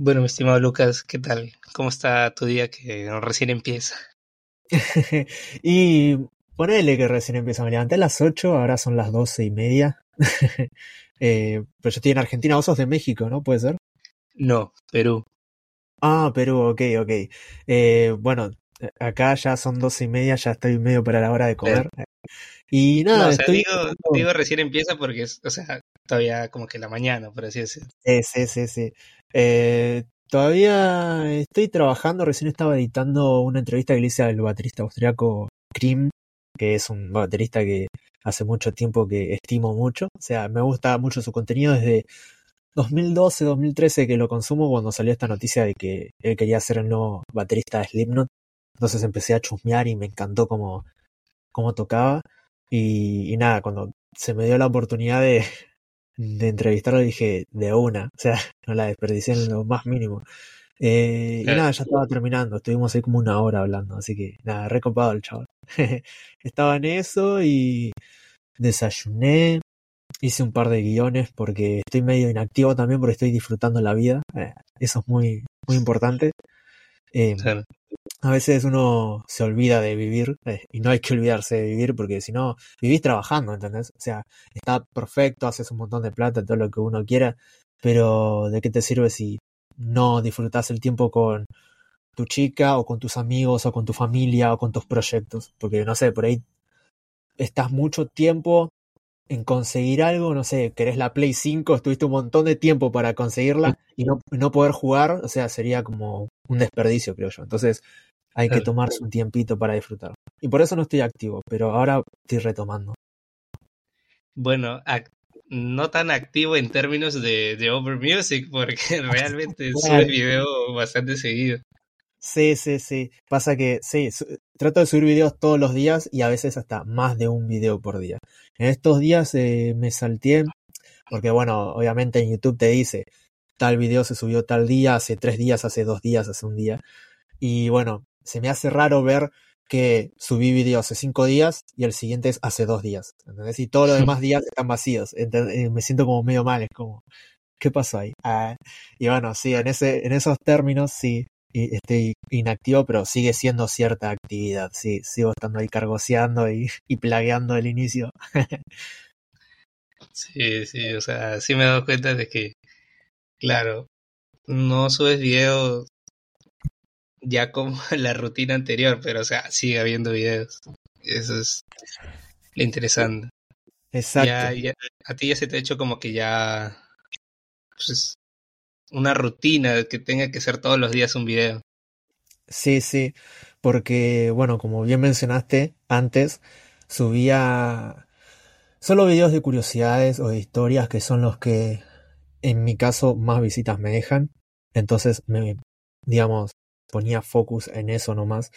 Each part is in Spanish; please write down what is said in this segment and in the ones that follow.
Bueno, mi estimado Lucas, ¿qué tal? ¿Cómo está tu día que recién empieza? y ponele que recién empieza. Me levanté a las 8, ahora son las doce y media. eh, pero yo estoy en Argentina, vos sos de México, ¿no? ¿Puede ser? No, Perú. Ah, Perú, ok, ok. Eh, bueno, acá ya son doce y media, ya estoy medio para la hora de comer. Y nada, estoy... digo, digo, recién empieza porque o sea, todavía como que la mañana, por así decirlo. Sí, sí, sí. Eh, todavía estoy trabajando, recién estaba editando una entrevista que le hice al baterista austriaco Krim, que es un baterista que hace mucho tiempo que estimo mucho. O sea, me gusta mucho su contenido desde 2012, 2013 que lo consumo cuando salió esta noticia de que él quería ser el nuevo baterista de Slipknot. Entonces empecé a chusmear y me encantó cómo, cómo tocaba. Y nada, cuando se me dio la oportunidad de, de entrevistarlo dije de una, o sea, no la desperdicié en lo más mínimo. Eh, y nada, ya estaba terminando, estuvimos ahí como una hora hablando, así que nada, recopado el chaval. estaba en eso y desayuné, hice un par de guiones porque estoy medio inactivo también porque estoy disfrutando la vida, eh, eso es muy, muy importante. Eh, a veces uno se olvida de vivir eh, y no hay que olvidarse de vivir porque si no, vivís trabajando, ¿entendés? O sea, está perfecto, haces un montón de plata, todo lo que uno quiera, pero ¿de qué te sirve si no disfrutas el tiempo con tu chica o con tus amigos o con tu familia o con tus proyectos? Porque no sé, por ahí estás mucho tiempo en conseguir algo, no sé, querés la Play 5, estuviste un montón de tiempo para conseguirla y no, no poder jugar, o sea, sería como un desperdicio, creo yo. Entonces, hay que tomarse un tiempito para disfrutar. Y por eso no estoy activo, pero ahora estoy retomando. Bueno, no tan activo en términos de, de Over Music, porque realmente sube video bastante seguido. Sí, sí, sí. Pasa que, sí, trato de subir videos todos los días y a veces hasta más de un video por día. En estos días eh, me salté, porque bueno, obviamente en YouTube te dice, tal video se subió tal día, hace tres días, hace dos días, hace un día. Y bueno, se me hace raro ver que subí video hace cinco días y el siguiente es hace dos días. ¿entendés? Y todos los demás días están vacíos. Eh, me siento como medio mal, es como, ¿qué pasó ahí? Ah, y bueno, sí, en, ese, en esos términos sí, estoy inactivo, pero sigue siendo cierta actividad. Sí, sigo estando ahí cargoseando y, y plagueando el inicio. sí, sí, o sea, sí me he dado cuenta de que, claro, no subes videos ya como la rutina anterior, pero o sea, sigue habiendo videos. Eso es lo interesante. Exacto. a ti ya se te ha hecho como que ya pues, una rutina que tenga que ser todos los días un video. Sí, sí, porque bueno, como bien mencionaste antes, subía solo videos de curiosidades o de historias que son los que en mi caso más visitas me dejan. Entonces me, digamos, ponía focus en eso nomás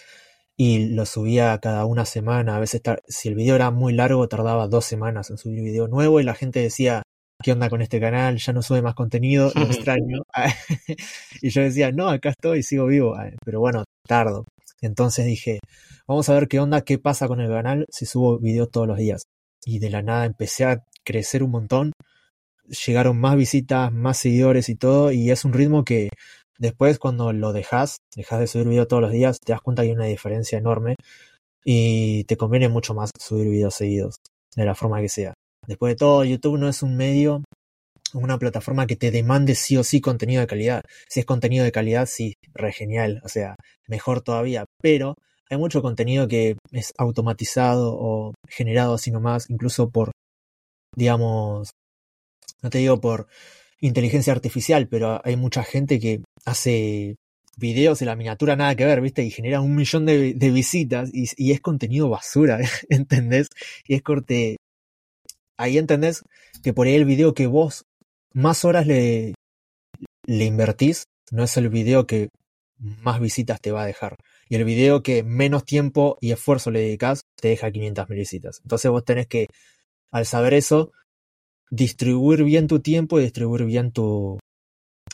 y lo subía cada una semana. A veces, si el video era muy largo, tardaba dos semanas en subir video nuevo y la gente decía, ¿qué onda con este canal? Ya no sube más contenido, lo extraño. y yo decía, no, acá estoy, sigo vivo. Pero bueno, tardo. Entonces dije, vamos a ver qué onda, qué pasa con el canal si subo videos todos los días. Y de la nada empecé a crecer un montón. Llegaron más visitas, más seguidores y todo. Y es un ritmo que después cuando lo dejas, dejas de subir videos todos los días, te das cuenta que hay una diferencia enorme. Y te conviene mucho más subir videos seguidos, de la forma que sea. Después de todo, YouTube no es un medio, una plataforma que te demande sí o sí contenido de calidad. Si es contenido de calidad, sí, re genial, o sea, mejor todavía. Pero hay mucho contenido que es automatizado o generado así nomás, incluso por, digamos, no te digo por inteligencia artificial, pero hay mucha gente que hace videos de la miniatura nada que ver, ¿viste? Y genera un millón de, visitas y, y, es contenido basura, ¿entendés? Y es corte, ahí entendés que por ahí el video que vos más horas le, le invertís no es el video que más visitas te va a dejar. Y el video que menos tiempo y esfuerzo le dedicas te deja 500 mil visitas. Entonces vos tenés que, al saber eso, distribuir bien tu tiempo y distribuir bien tu,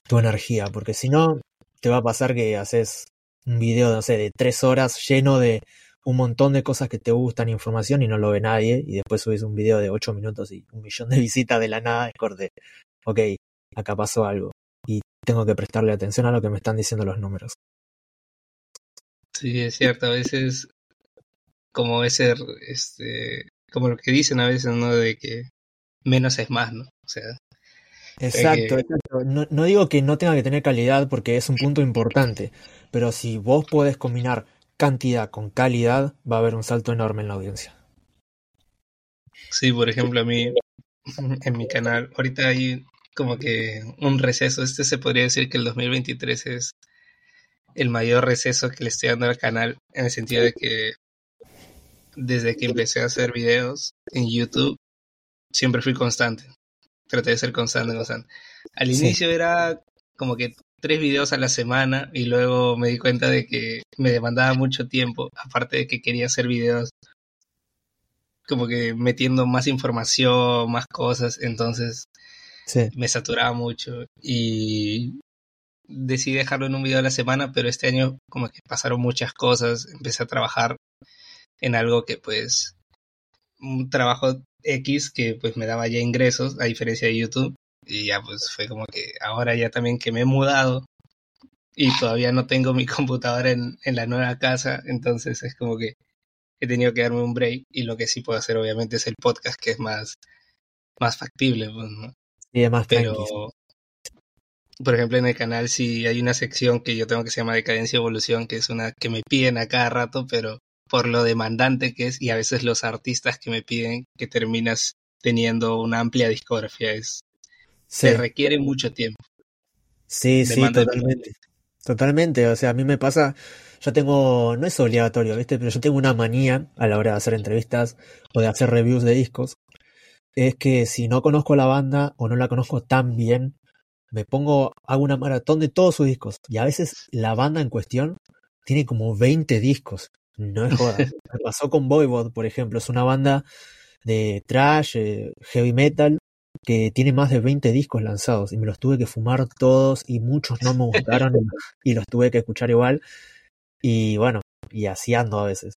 tu energía. Porque si no, te va a pasar que haces un video, no sé, de tres horas lleno de un montón de cosas que te gustan, información y no lo ve nadie, y después subes un video de 8 minutos y un millón de visitas de la nada, es corte, ok, acá pasó algo. Y tengo que prestarle atención a lo que me están diciendo los números. Sí, es cierto, a veces como ese, este, como lo que dicen a veces, ¿no? De que menos es más, ¿no? O sea. Exacto, exacto. No, no digo que no tenga que tener calidad porque es un punto importante, pero si vos podés combinar cantidad con calidad, va a haber un salto enorme en la audiencia. Sí, por ejemplo, a mí, en mi canal, ahorita hay como que un receso. Este se podría decir que el 2023 es el mayor receso que le estoy dando al canal, en el sentido de que desde que empecé a hacer videos en YouTube, siempre fui constante. Traté de ser constante, constante. Al inicio era como que tres videos a la semana y luego me di cuenta de que me demandaba mucho tiempo, aparte de que quería hacer videos como que metiendo más información, más cosas, entonces me saturaba mucho y decidí dejarlo en un video a la semana, pero este año como que pasaron muchas cosas, empecé a trabajar en algo que pues un trabajo X que pues me daba ya ingresos a diferencia de YouTube y ya pues fue como que ahora ya también que me he mudado y todavía no tengo mi computadora en, en la nueva casa, entonces es como que he tenido que darme un break y lo que sí puedo hacer obviamente es el podcast que es más, más factible. Pues, ¿no? Sí, es más Pero, por ejemplo, en el canal sí hay una sección que yo tengo que se llama Decadencia y Evolución, que es una que me piden a cada rato, pero por lo demandante que es y a veces los artistas que me piden que terminas teniendo una amplia discografía es se requiere mucho tiempo. Sí, sí, totalmente. Totalmente, o sea, a mí me pasa, yo tengo, no es obligatorio, ¿viste? Pero yo tengo una manía a la hora de hacer entrevistas o de hacer reviews de discos. Es que si no conozco la banda o no la conozco tan bien, me pongo, hago una maratón de todos sus discos. Y a veces la banda en cuestión tiene como 20 discos. No es joda. Me pasó con Voivod, por ejemplo. Es una banda de trash, eh, heavy metal, que tiene más de 20 discos lanzados y me los tuve que fumar todos y muchos no me gustaron y los tuve que escuchar igual. Y bueno, y así ando a veces.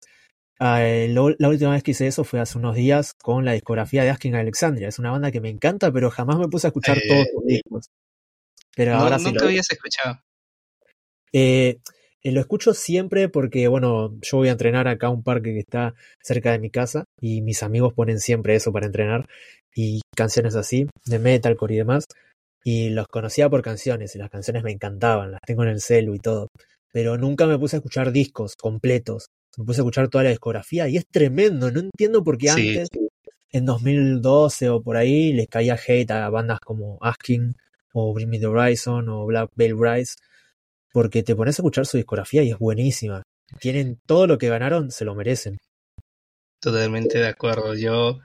Ah, eh, la última vez que hice eso fue hace unos días con la discografía de Asking Alexandria. Es una banda que me encanta, pero jamás me puse a escuchar todos los discos. Pero ahora sí. Nunca habías escuchado. Eh, eh, lo escucho siempre porque, bueno, yo voy a entrenar acá a un parque que está cerca de mi casa y mis amigos ponen siempre eso para entrenar y canciones así, de metalcore y demás. Y los conocía por canciones y las canciones me encantaban, las tengo en el celu y todo. Pero nunca me puse a escuchar discos completos. Me puse a escuchar toda la discografía y es tremendo. No entiendo por qué antes, en 2012 o por ahí, les caía hate a bandas como Asking o Bring Me the Horizon o Black Veil Brides porque te pones a escuchar su discografía y es buenísima. Tienen todo lo que ganaron, se lo merecen. Totalmente de acuerdo. Yo,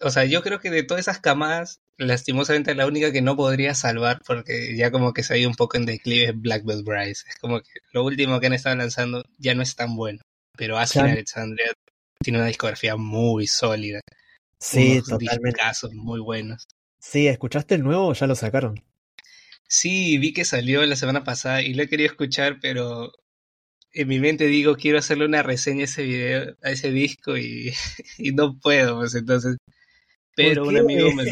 o sea, yo creo que de todas esas camadas, lastimosamente la única que no podría salvar, porque ya como que se ha ido un poco en declive, es Black Belt Es como que lo último que han estado lanzando ya no es tan bueno. Pero Ashley Alexandria tiene una discografía muy sólida. Sí, totalmente. casos muy buenos. Sí, ¿escuchaste el nuevo o ya lo sacaron? Sí, vi que salió la semana pasada y lo he querido escuchar, pero en mi mente digo, quiero hacerle una reseña a ese video, a ese disco y, no puedo, pues entonces. Pero un amigo me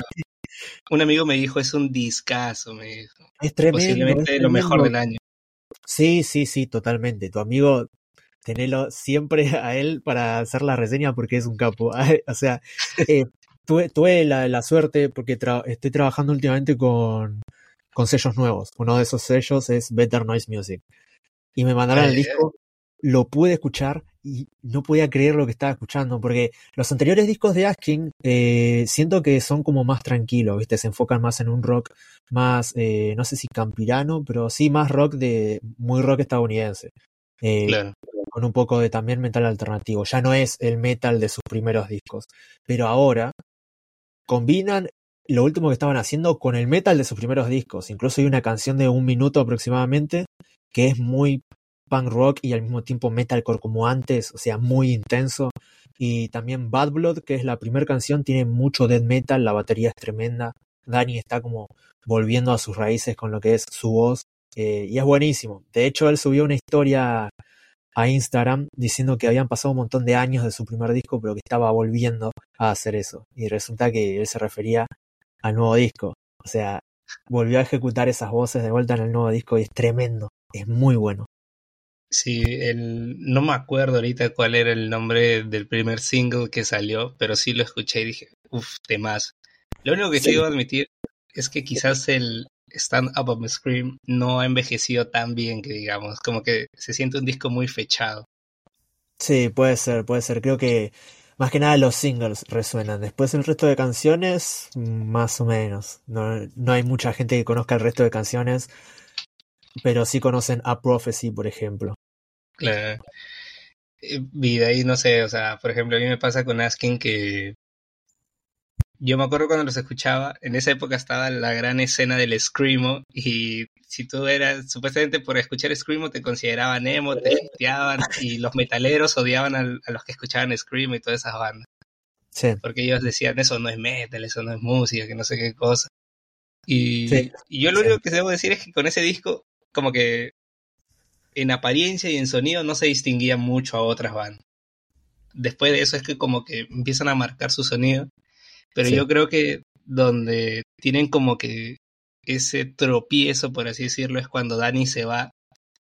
un amigo me dijo, es un discazo, me dijo. Es tremendo. Posiblemente lo mejor del año. Sí, sí, sí, totalmente. Tu amigo, tenelo siempre a él para hacer la reseña porque es un capo. o sea, eh, tuve, la, la, suerte porque estoy trabajando últimamente con con sellos nuevos. Uno de esos sellos es Better Noise Music. Y me mandaron el disco, lo pude escuchar y no podía creer lo que estaba escuchando, porque los anteriores discos de Asking eh, siento que son como más tranquilos, ¿viste? Se enfocan más en un rock más, eh, no sé si campirano, pero sí más rock de, muy rock estadounidense. Eh, claro. Con un poco de también metal alternativo. Ya no es el metal de sus primeros discos. Pero ahora combinan lo último que estaban haciendo con el metal de sus primeros discos. Incluso hay una canción de un minuto aproximadamente que es muy punk rock y al mismo tiempo metalcore como antes, o sea, muy intenso. Y también Bad Blood, que es la primera canción, tiene mucho death metal, la batería es tremenda. Danny está como volviendo a sus raíces con lo que es su voz eh, y es buenísimo. De hecho, él subió una historia a Instagram diciendo que habían pasado un montón de años de su primer disco, pero que estaba volviendo a hacer eso. Y resulta que él se refería al nuevo disco. O sea, volvió a ejecutar esas voces de vuelta en el nuevo disco y es tremendo, es muy bueno. Sí, el, no me acuerdo ahorita cuál era el nombre del primer single que salió, pero sí lo escuché y dije, uff, temas. Lo único que sí debo admitir es que quizás el Stand Up of Scream no ha envejecido tan bien que digamos, como que se siente un disco muy fechado. Sí, puede ser, puede ser. Creo que más que nada los singles resuenan. Después el resto de canciones, más o menos. No, no hay mucha gente que conozca el resto de canciones, pero sí conocen A Prophecy, por ejemplo. Claro. Eh, y de ahí, no sé, o sea, por ejemplo, a mí me pasa con Asking que yo me acuerdo cuando los escuchaba, en esa época estaba la gran escena del Screamo y si tú eras, supuestamente por escuchar Screamo te consideraban emo, te hateaban y los metaleros odiaban a, los que escuchaban Screamo y todas esas bandas. Sí. Porque ellos decían, eso no es metal, eso no es música, que no sé qué cosa. Y, y yo lo único que debo decir es que con ese disco, como que en apariencia y en sonido no se distinguía mucho a otras bandas. Después de eso es que como que empiezan a marcar su sonido, pero yo creo que donde tienen como que ese tropiezo, por así decirlo, es cuando Danny se va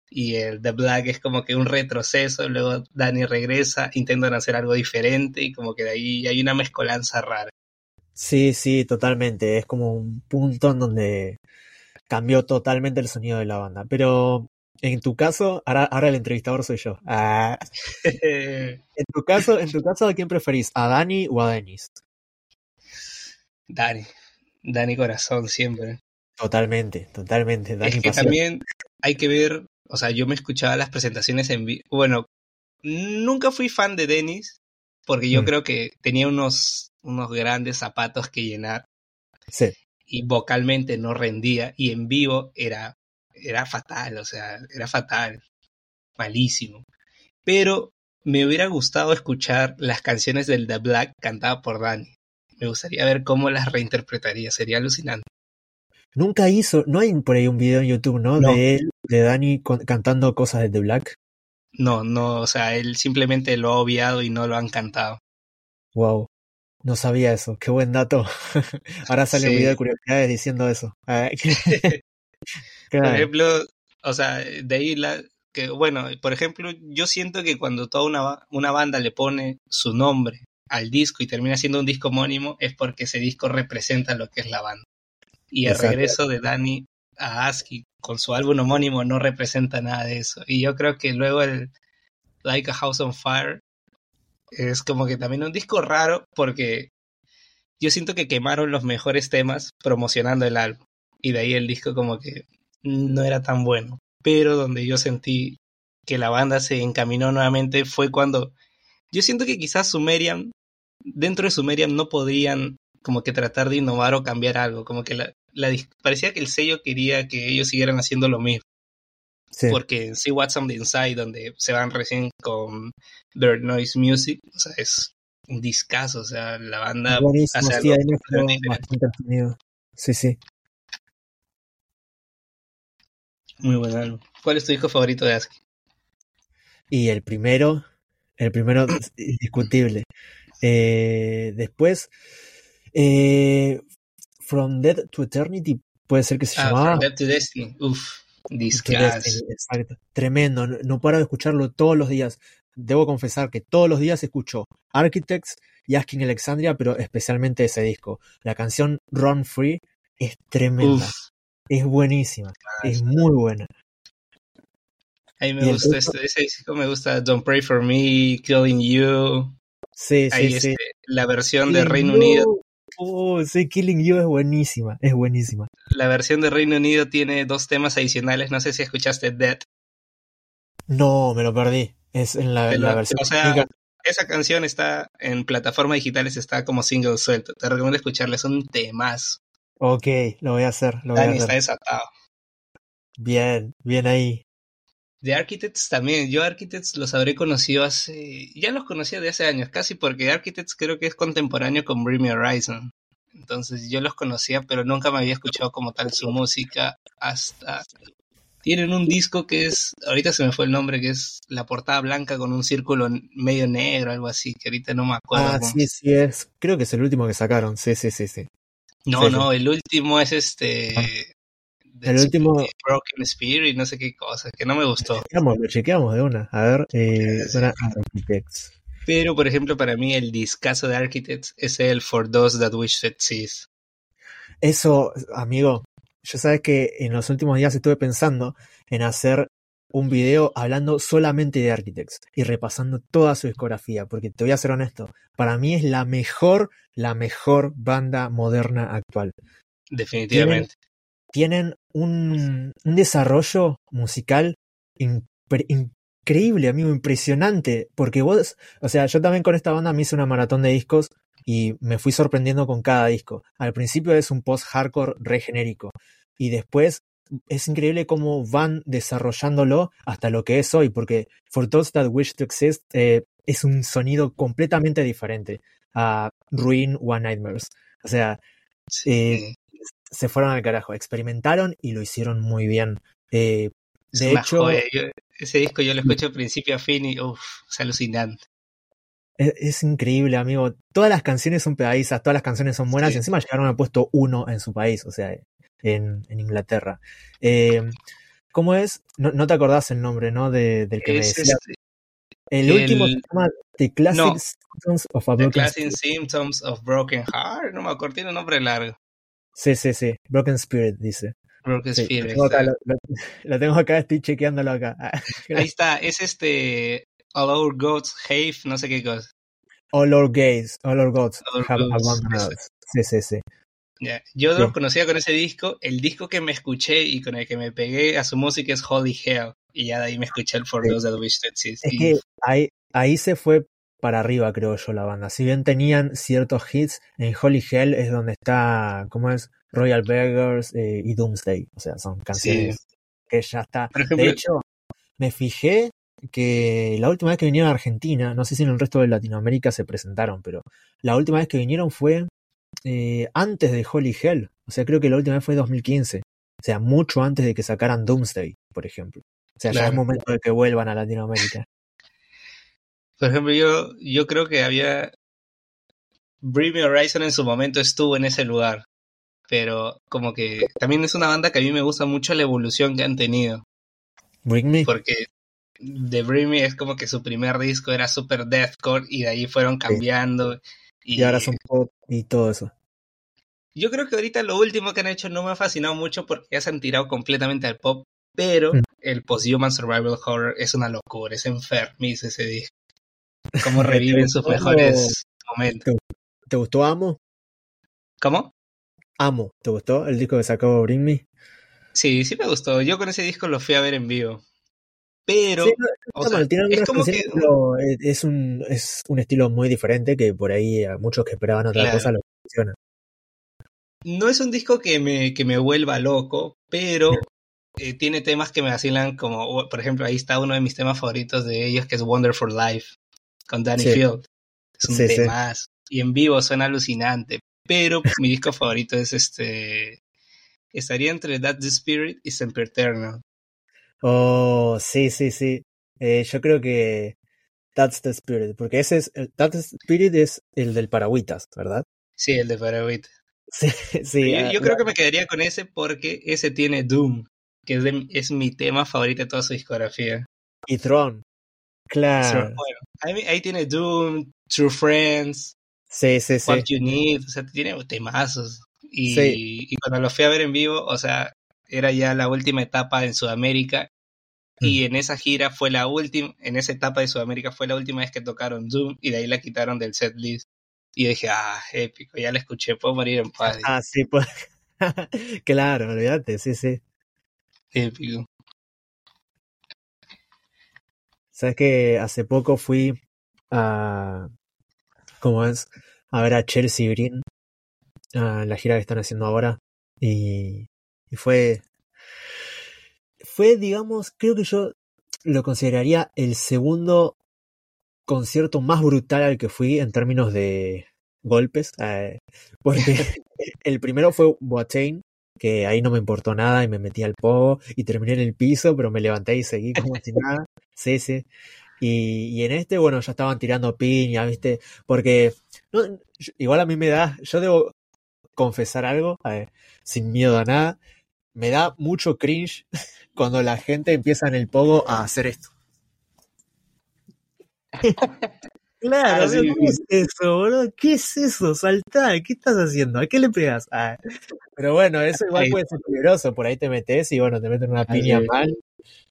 y el The Black es como que un retroceso, luego Danny regresa, intentan hacer algo diferente y como que de ahí hay una mezcolanza rara. Sí, sí, totalmente. Es como un punto en donde cambió totalmente el sonido de la banda. Pero en tu caso, ahora, ahora el entrevistador soy yo. Ah. en tu caso, en tu caso, ¿a quién preferís? ¿A Dani o a Denis? Dani. Dani Corazón siempre. Totalmente, totalmente. es que también hay que ver, o sea, yo me escuchaba las presentaciones en vivo. Bueno, nunca fui fan de Denis, porque yo mm. creo que tenía unos, unos grandes zapatos que llenar. Sí. Y vocalmente no rendía, y en vivo era era fatal, o sea, era fatal, malísimo. Pero me hubiera gustado escuchar las canciones del The Black cantadas por Danny. Me gustaría ver cómo las reinterpretaría, sería alucinante. Nunca hizo, no hay por ahí un video en YouTube, ¿no? De él, de Danny cantando cosas de The Black. No, no, o sea, él simplemente lo ha obviado y no lo han cantado. Wow, no sabía eso, qué buen dato. Ahora sale un video de curiosidades diciendo eso. Por ejemplo, o sea, de ahí la, que, bueno, por ejemplo, yo siento que cuando toda una, una banda le pone su nombre al disco y termina siendo un disco homónimo, es porque ese disco representa lo que es la banda. Y el regreso de Danny a ASCII con su álbum homónimo no representa nada de eso. Y yo creo que luego el Like a House on Fire es como que también un disco raro porque yo siento que quemaron los mejores temas promocionando el álbum. Y de ahí el disco como que no era tan bueno. Pero donde yo sentí que la banda se encaminó nuevamente fue cuando yo siento que quizás Sumerian, dentro de Sumerian no podían como que tratar de innovar o cambiar algo, como que la, parecía que el sello quería que ellos siguieran haciendo lo mismo. Porque en See What's on the Inside, donde se van recién con Bird Noise Music, o sea, es un discazo, o sea, la banda hace algo sí, sí. Muy buen álbum. ¿Cuál es tu disco favorito de ASCII? Y el primero, el primero indiscutible. Eh, después, eh, From Dead to Eternity, puede ser que se ah, llamaba. From Dead to Destiny, uff, Exacto. Tremendo, no, no paro de escucharlo todos los días. Debo confesar que todos los días escucho Architects y Asking Alexandria, pero especialmente ese disco. La canción Run Free es tremenda. Es buenísima, es muy buena. A mí me gusta este, ese disco, me gusta Don't Pray for Me, Killing You. Sí, sí, sí. Este, la versión de Reino Unido. Oh, sí, Killing You es buenísima, es buenísima. La versión de Reino Unido tiene dos temas adicionales, no sé si escuchaste Dead. No, me lo perdí. Es en la, versión. O sea, esa canción está en plataformas digitales, está como single suelto. Te recomiendo escucharla, es un temas. Ok, lo voy a hacer. Lo voy a hacer. está desatado. Bien, bien ahí. De Architects también. Yo Architects los habré conocido hace... Ya los conocía de hace años, casi porque Architects creo que es contemporáneo con Bring Horizon. Entonces yo los conocía, pero nunca me había escuchado como tal su música hasta... Tienen un disco que es, ahorita se me fue el nombre, que es la portada blanca con un círculo medio negro, algo así, que ahorita no me acuerdo. Ah, sí, sí, es. Creo que es el último que sacaron, sí, sí, sí, sí. No, no, el último es este. El último. Broken Spirit, no sé qué cosa, que no me gustó. Lo chequeamos, lo chequeamos de una. A ver, eh, Architects. Pero, por ejemplo, para mí el discazo de Architects es el For Those That Wish That Sees. Eso, amigo, yo sabes que en los últimos días estuve pensando en hacer un video hablando solamente de Architects y repasando toda su discografía, porque te voy a ser honesto, para mí es la mejor, la mejor banda moderna actual. Definitivamente. Tienen, un, un, desarrollo musical increíble, amigo, impresionante, porque vos, o sea, yo también con esta banda me hice una maratón de discos y me fui sorprendiendo con cada disco. Al principio es un post-hardcore re genérico y después es increíble cómo van desarrollándolo hasta lo que es hoy, porque For Those That Wish to Exist eh, es un sonido completamente diferente a Ruin One Nightmares. O sea, eh, se fueron al carajo, experimentaron y lo hicieron muy bien. Eh, de hecho, ese disco yo lo escucho de principio a fin y uff, es alucinante. Es, increíble, amigo. Todas las canciones son pegadizas, todas las canciones son buenas y encima llegaron al puesto uno en su país. O sea, en, Inglaterra. Eh, ¿Cómo es? No, te acordás el nombre, ¿no? De, del que me decía. Este, el, último se llama The Classic Symptoms of a Broken Classic Symptoms of Broken Heart. No me acuerdo, tiene un nombre largo. Sí, sí, sí. Broken Spirit, dice. Broken Spirit. Lo tengo, acá, lo, tengo, acá, estoy chequeándolo acá. Ahí está, es este All Our Gods Have, no sé qué cosa. All Our Gays, All Our Gods Have Abandoned Sí, sí, sí. Yo lo conocía con ese disco. El disco que me escuché y con el que me pegué a su música es Holy Hell. Y ya de ahí me escuché el For Those That Wish That Es que ahí, ahí se fue para arriba, creo yo, la banda. Si bien tenían ciertos hits, en Holy Hell es donde está, ¿cómo es? Royal Beggars eh, y Doomsday. O sea, son canciones que ya está. de hecho, me fijé que la última vez que vinieron a Argentina, no sé si en el resto de Latinoamérica se presentaron, pero la última vez que vinieron fue eh, antes de Holy Hell. O sea, creo que la última vez fue 2015. O sea, mucho antes de que sacaran Doomsday, por ejemplo. O sea, ya es momento de que vuelvan a Latinoamérica. Por ejemplo, yo, yo creo que había. Bring Me Horizon en su momento estuvo en ese lugar. Pero como que también es una banda que a mí me gusta mucho la evolución que han tenido. Bring Me. Porque The Bring Me es como que su primer disco era super deathcore y de ahí fueron cambiando. Y, ahora son pop y todo eso. Yo creo que ahorita lo último que han hecho no me ha fascinado mucho porque ya se han tirado completamente al pop, pero mm. el post-human survival horror es una locura, es enfermizo ese disco. Cómo reviven sus mejores momentos. ¿Te, gustó Amo? ¿Cómo? Amo, ¿te gustó el disco que sacó Bring Me? Sí, sí me gustó. Yo con ese disco lo fui a ver en vivo. Pero, es como que... es, un, es un estilo muy diferente que por ahí a muchos que esperaban otra cosa lo funcionan. No es un disco que me, que me vuelva loco, pero eh, tiene temas que me vacilan como, por ejemplo, ahí está uno de mis temas favoritos de ellos que es Wonderful Life con Danny Field. Es un tema y en vivo suena alucinante, pero mi disco favorito es este estaría entre That's the Spirit y Eternal Oh, sí, sí, sí. Eh, yo creo que That's the Spirit, porque ese es, el, That's the Spirit es el del Paragüitas, ¿verdad? Sí, el de Paragüitas. Sí, sí. Yo, ah, creo que me quedaría con ese porque ese tiene Doom, que es, es mi tema favorito de toda su discografía. Y Throne. Claro. ahí, tiene Doom, True Friends. Sí, sí, sí. What You Need, o sea, tiene temazos. Y, y cuando lo fui a ver en vivo, o sea, era ya la última etapa en Sudamérica y mm. en esa gira fue la última, en esa etapa de Sudamérica fue la última vez que tocaron Doom y de ahí la quitaron del set list. Y dije, ah, épico, ya la escuché, puedo morir en paz. Ah, sí, pues. claro, olvídate, sí, sí. Épico. Sabes que hace poco fui a. ¿Cómo es? A ver a Chelsea Green, a la gira que están haciendo ahora. Y, y fue fue, digamos, creo que yo lo consideraría el segundo concierto más brutal al que fui en términos de golpes. Eh, porque el primero fue Boateng, que ahí no me importó nada y me metí al pogo y terminé en el piso, pero me levanté y seguí como si nada. Sí. Y, y, en este, bueno, ya estaban tirando piña, ¿viste? Porque igual a mí me da, yo debo confesar algo, sin miedo a nada. Me da mucho cringe cuando la gente empieza en el pogo a hacer esto. Claro, ¿qué es eso, boludo? ¿Qué es eso? Saltá, ¿qué estás haciendo? ¿A qué le pegas? Ah, pero bueno, eso igual puede ser peligroso, por ahí te metes y bueno, te meten una piña mal,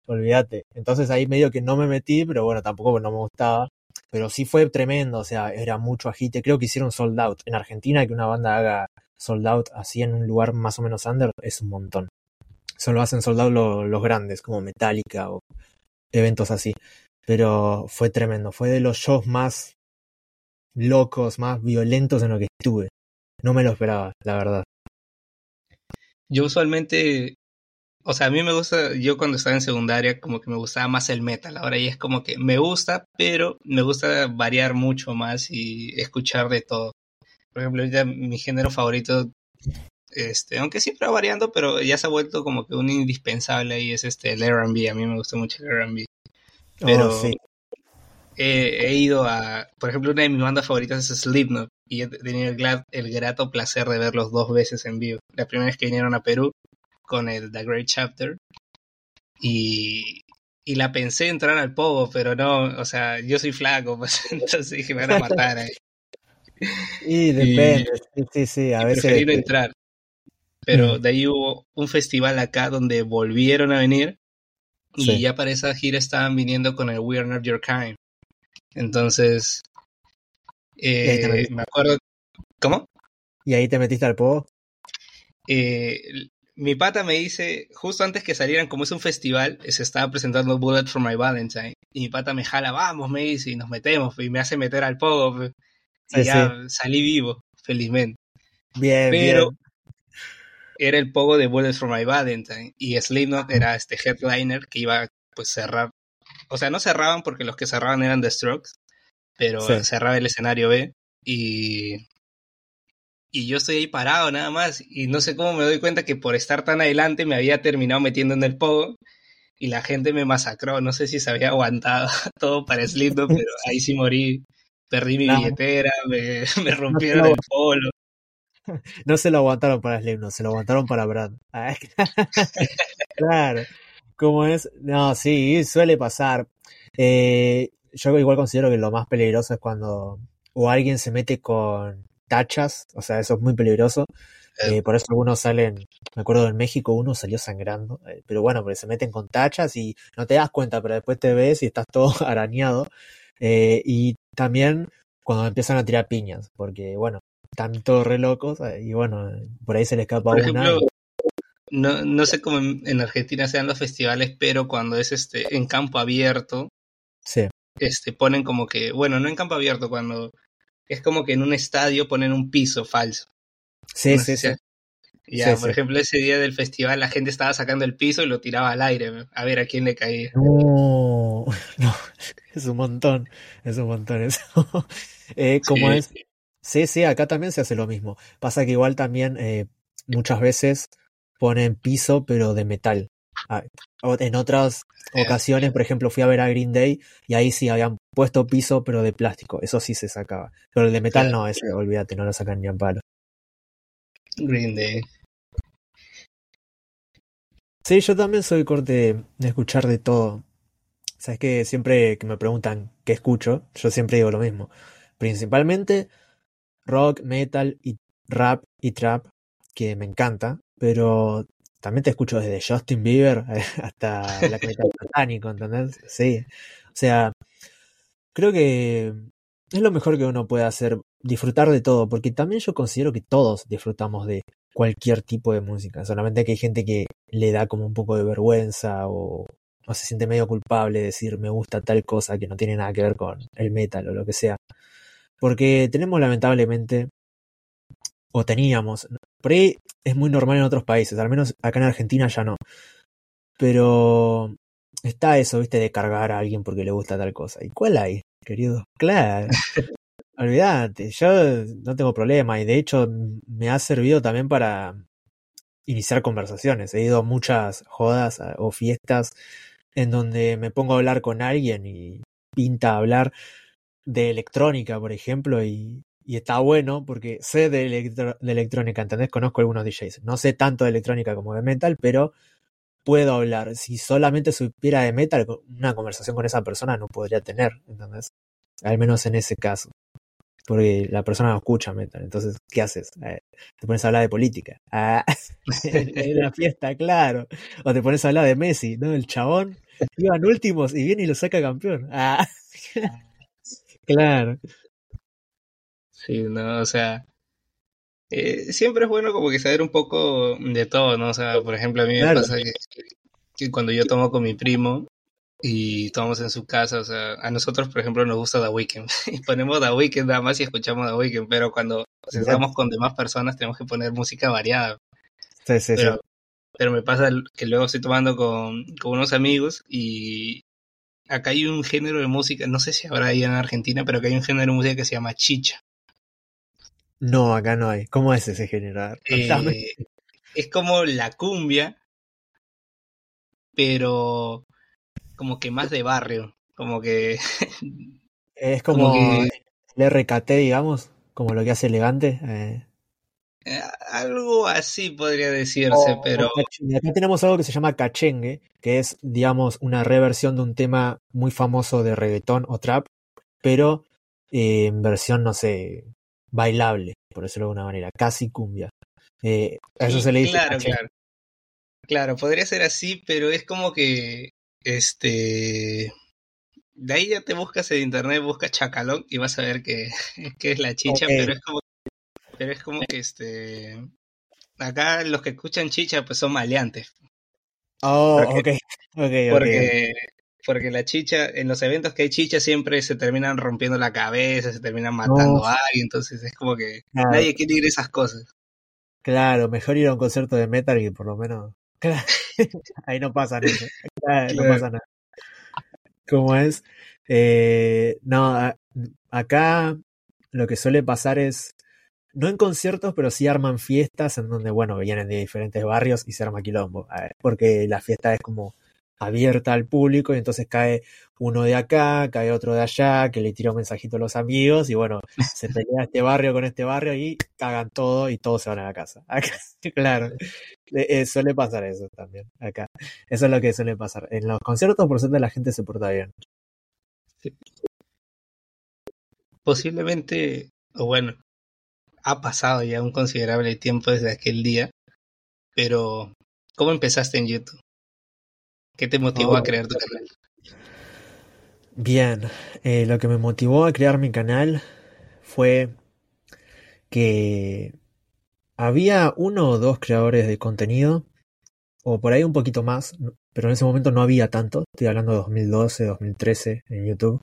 olvídate. Entonces ahí medio que no me metí, pero bueno, tampoco no me gustaba. Pero sí fue tremendo, o sea, era mucho agite. Creo que hicieron sold out. En Argentina que una banda haga sold out así en un lugar más o menos under es un montón. Solo hacen sold out los grandes, como Metallica o eventos así. Pero fue tremendo, fue de los shows más locos, más violentos en lo que estuve. No me lo esperaba, la verdad. Yo usualmente, o sea, a mí me gusta, yo cuando estaba en secundaria como que me gustaba más el metal, ahora ya es como que me gusta, pero me gusta variar mucho más y escuchar de todo. Por ejemplo, ya mi género favorito, este, aunque siempre va variando, pero ya se ha vuelto como que un indispensable y es este, el R&B, a mí me gusta mucho el R&B. Pero oh, he, ido a, por ejemplo, una de mis bandas favoritas es Slipknot y he tenido el, el, grato placer de verlos dos veces en vivo. La primera vez que vinieron a Perú con el The Great Chapter y, y la pensé entrar al pogo, pero no, o sea, yo soy flaco, pues entonces dije, me van a matar ahí. Y depende, sí, sí, sí, a veces. Preferí entrar. Pero mm. de ahí hubo un festival acá donde volvieron a venir y ya para esa gira estaban viniendo con el We Are Not Your Kind. Entonces, eh, me acuerdo. ¿Cómo? ¿Y ahí te metiste al pogo? Eh, mi pata me dice, justo antes que salieran, como es un festival, se estaba presentando Bullet for My Valentine. Y mi pata me jala, vamos, me dice, y nos metemos, y me hace meter al pogo. Y ya salí vivo, felizmente. Bien, Pero bien era el pogo de Bullets for My Valentine y Slipknot era este headliner que iba pues cerrar. O sea, no cerraban porque los que cerraban eran The Strokes, pero cerraba el escenario B y y yo estoy ahí parado nada más y no sé cómo me doy cuenta que por estar tan adelante me había terminado metiendo en el pogo y la gente me masacró, no sé si se había aguantado todo para Slipknot, pero ahí sí morí, perdí mi billetera, me, me rompieron el polo. no se lo aguantaron para no se lo aguantaron para Brad. Claro, como es, no, sí, suele pasar. Eh, yo igual considero que lo más peligroso es cuando o alguien se mete con tachas, o sea, eso es muy peligroso. Eh, por eso algunos salen, me acuerdo en México uno salió sangrando, eh, pero bueno, porque se meten con tachas y no te das cuenta, pero después te ves y estás todo arañado. y también cuando empiezan a tirar piñas, porque bueno, están todos re locos eh, y bueno, por ahí se le escapa una. no, no sé cómo en, Argentina sean los festivales, pero cuando es este en campo abierto, sí. este ponen como que, bueno, no en campo abierto, cuando es como que en un estadio ponen un piso falso. Sí, sí, sí. Ya, por ejemplo, ese día del festival la gente estaba sacando el piso y lo tiraba al aire, a ver a quién le caía. No, no, es un montón, es un montón eso. eh, como es, Sí, sí, acá también se hace lo mismo. Pasa que igual también eh, muchas veces ponen piso, pero de metal. Ah, en otras ocasiones, por ejemplo, fui a ver a Green Day y ahí sí habían puesto piso, pero de plástico. Eso sí se sacaba. Pero el de metal no, ese, olvídate, no lo sacan ni a palo. Green Day. Sí, yo también soy corte de escuchar de todo. Sabes que siempre que me preguntan qué escucho, yo siempre digo lo mismo. Principalmente rock, metal y rap y trap, que me encanta, pero también te escucho desde Justin Bieber hasta la metal satánico, ¿entendés? Sí. O sea, creo que es lo mejor que uno puede hacer, disfrutar de todo, porque también yo considero que todos disfrutamos de cualquier tipo de música, solamente que hay gente que le da como un poco de vergüenza o, o se siente medio culpable de decir me gusta tal cosa que no tiene nada que ver con el metal o lo que sea. Porque tenemos lamentablemente, o teníamos, por ahí es muy normal en otros países, al menos acá en Argentina ya no. Pero está eso, viste, de cargar a alguien porque le gusta tal cosa. ¿Y cuál hay, querido? Claro. Olvídate, yo no tengo problema y de hecho me ha servido también para iniciar conversaciones. He ido a muchas jodas o fiestas en donde me pongo a hablar con alguien y pinta hablar de electrónica, por ejemplo, y, está bueno porque sé de, de electrónica, ¿entendés? Conozco algunos DJs. No sé tanto de electrónica como de metal, pero puedo hablar. Si solamente supiera de metal, una conversación con esa persona no podría tener, ¿entendés? Al menos en ese caso. Porque la persona no escucha metal. Entonces, ¿qué haces? Eh, te pones a hablar de política. Ah, en la fiesta, claro. O te pones a hablar de Messi, ¿no? El chabón iban últimos y viene y lo saca campeón. Ah, claro. Sí, no, o sea, eh, siempre es bueno como que saber un poco de todo, ¿no? O sea, por ejemplo, a mí me pasa que, cuando yo tomo con mi primo y tomamos en su casa, o sea, a nosotros, por ejemplo, nos gusta The Weeknd y ponemos The Weeknd nada más y escuchamos The Weeknd, pero cuando estamos con demás personas tenemos que poner música variada. Sí, sí, pero, sí. Pero me pasa que luego estoy tomando con, con unos amigos y acá hay un género de música, no sé si habrá ahí en Argentina, pero acá hay un género de música que se llama chicha. No, acá no hay. ¿Cómo es ese género? Eh, es como la cumbia, pero como que más de barrio. Como que. es como, el RKT, digamos, como lo que hace elegante. Eh. Eh, algo así podría decirse, pero. Acá tenemos algo que se llama cachengue, que es, digamos, una reversión de un tema muy famoso de reggaetón o trap, pero en versión, no sé, bailable, por decirlo de alguna manera, casi cumbia. Eh, a eso se le dice. Claro, claro. Claro, podría ser así, pero es como que, este, de ahí ya te buscas en internet, buscas chacalón y vas a ver que, que es la chicha, pero es como, pero es como que, este, acá los que escuchan chicha pues son maleantes. Oh, ok, ok, Porque porque la chicha, en los eventos que hay chicha siempre se terminan rompiendo la cabeza, se terminan matando a alguien, entonces es como que nadie quiere ir a esas cosas. Claro, mejor ir a un concierto de metal y por lo menos... ahí no pasa nada. No pasa nada. ¿Cómo es? Eh, no, acá lo que suele pasar es, no en conciertos, pero sí arman fiestas en donde, bueno, vienen de diferentes barrios y se arma quilombo. Porque la fiesta es como abierta al público y entonces cae uno de acá, cae otro de allá, que le tira un mensajito a los amigos y bueno, se pelea este barrio con este barrio y cagan todo y todos se van a la casa. claro, eh, suele pasar eso también acá. Eso es lo que suele pasar. En los conciertos, por suerte, la gente se porta bien. Posiblemente, o bueno, ha pasado ya un considerable tiempo desde aquel día, pero ¿cómo empezaste en YouTube? ¿Qué te motivó a oh. crear tu canal? Bien, eh, lo que me motivó a crear mi canal fue que había uno o dos creadores de contenido, o por ahí un poquito más, pero en ese momento no había tanto, estoy hablando de 2012, 2013 en YouTube,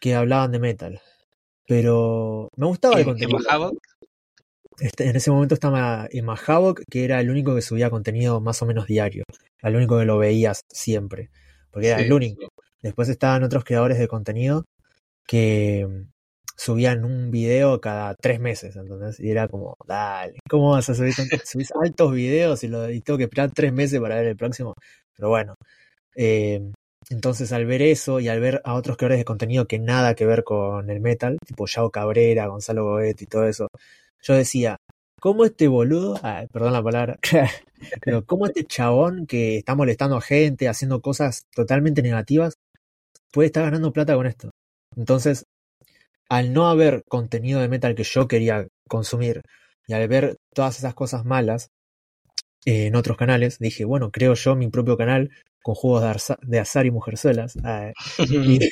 que hablaban de metal. Pero me gustaba el contenido. Este, en ese momento estaba Emma Havoc, que era el único que subía contenido más o menos diario. El único que lo veías siempre. Porque era el único. Después estaban otros creadores de contenido que mm, subían un video cada tres meses, entonces, y era como, dale, ¿cómo vas a subir subís altos videos y, lo, y tengo que esperar tres meses para ver el próximo? Pero bueno, eh, entonces al ver eso y al ver a otros creadores de contenido que nada que ver con el metal, tipo Yao Cabrera, Gonzalo Goet y todo eso, yo decía, ¿cómo este boludo, perdón la palabra, pero cómo este chabón que está molestando a gente, haciendo cosas totalmente negativas, puede estar ganando plata con esto? Entonces, al no haber contenido de metal que yo quería consumir y al ver todas esas cosas malas eh, en otros canales, dije, bueno, creo yo mi propio canal con juegos de, azar y mujerzuelas. Ah,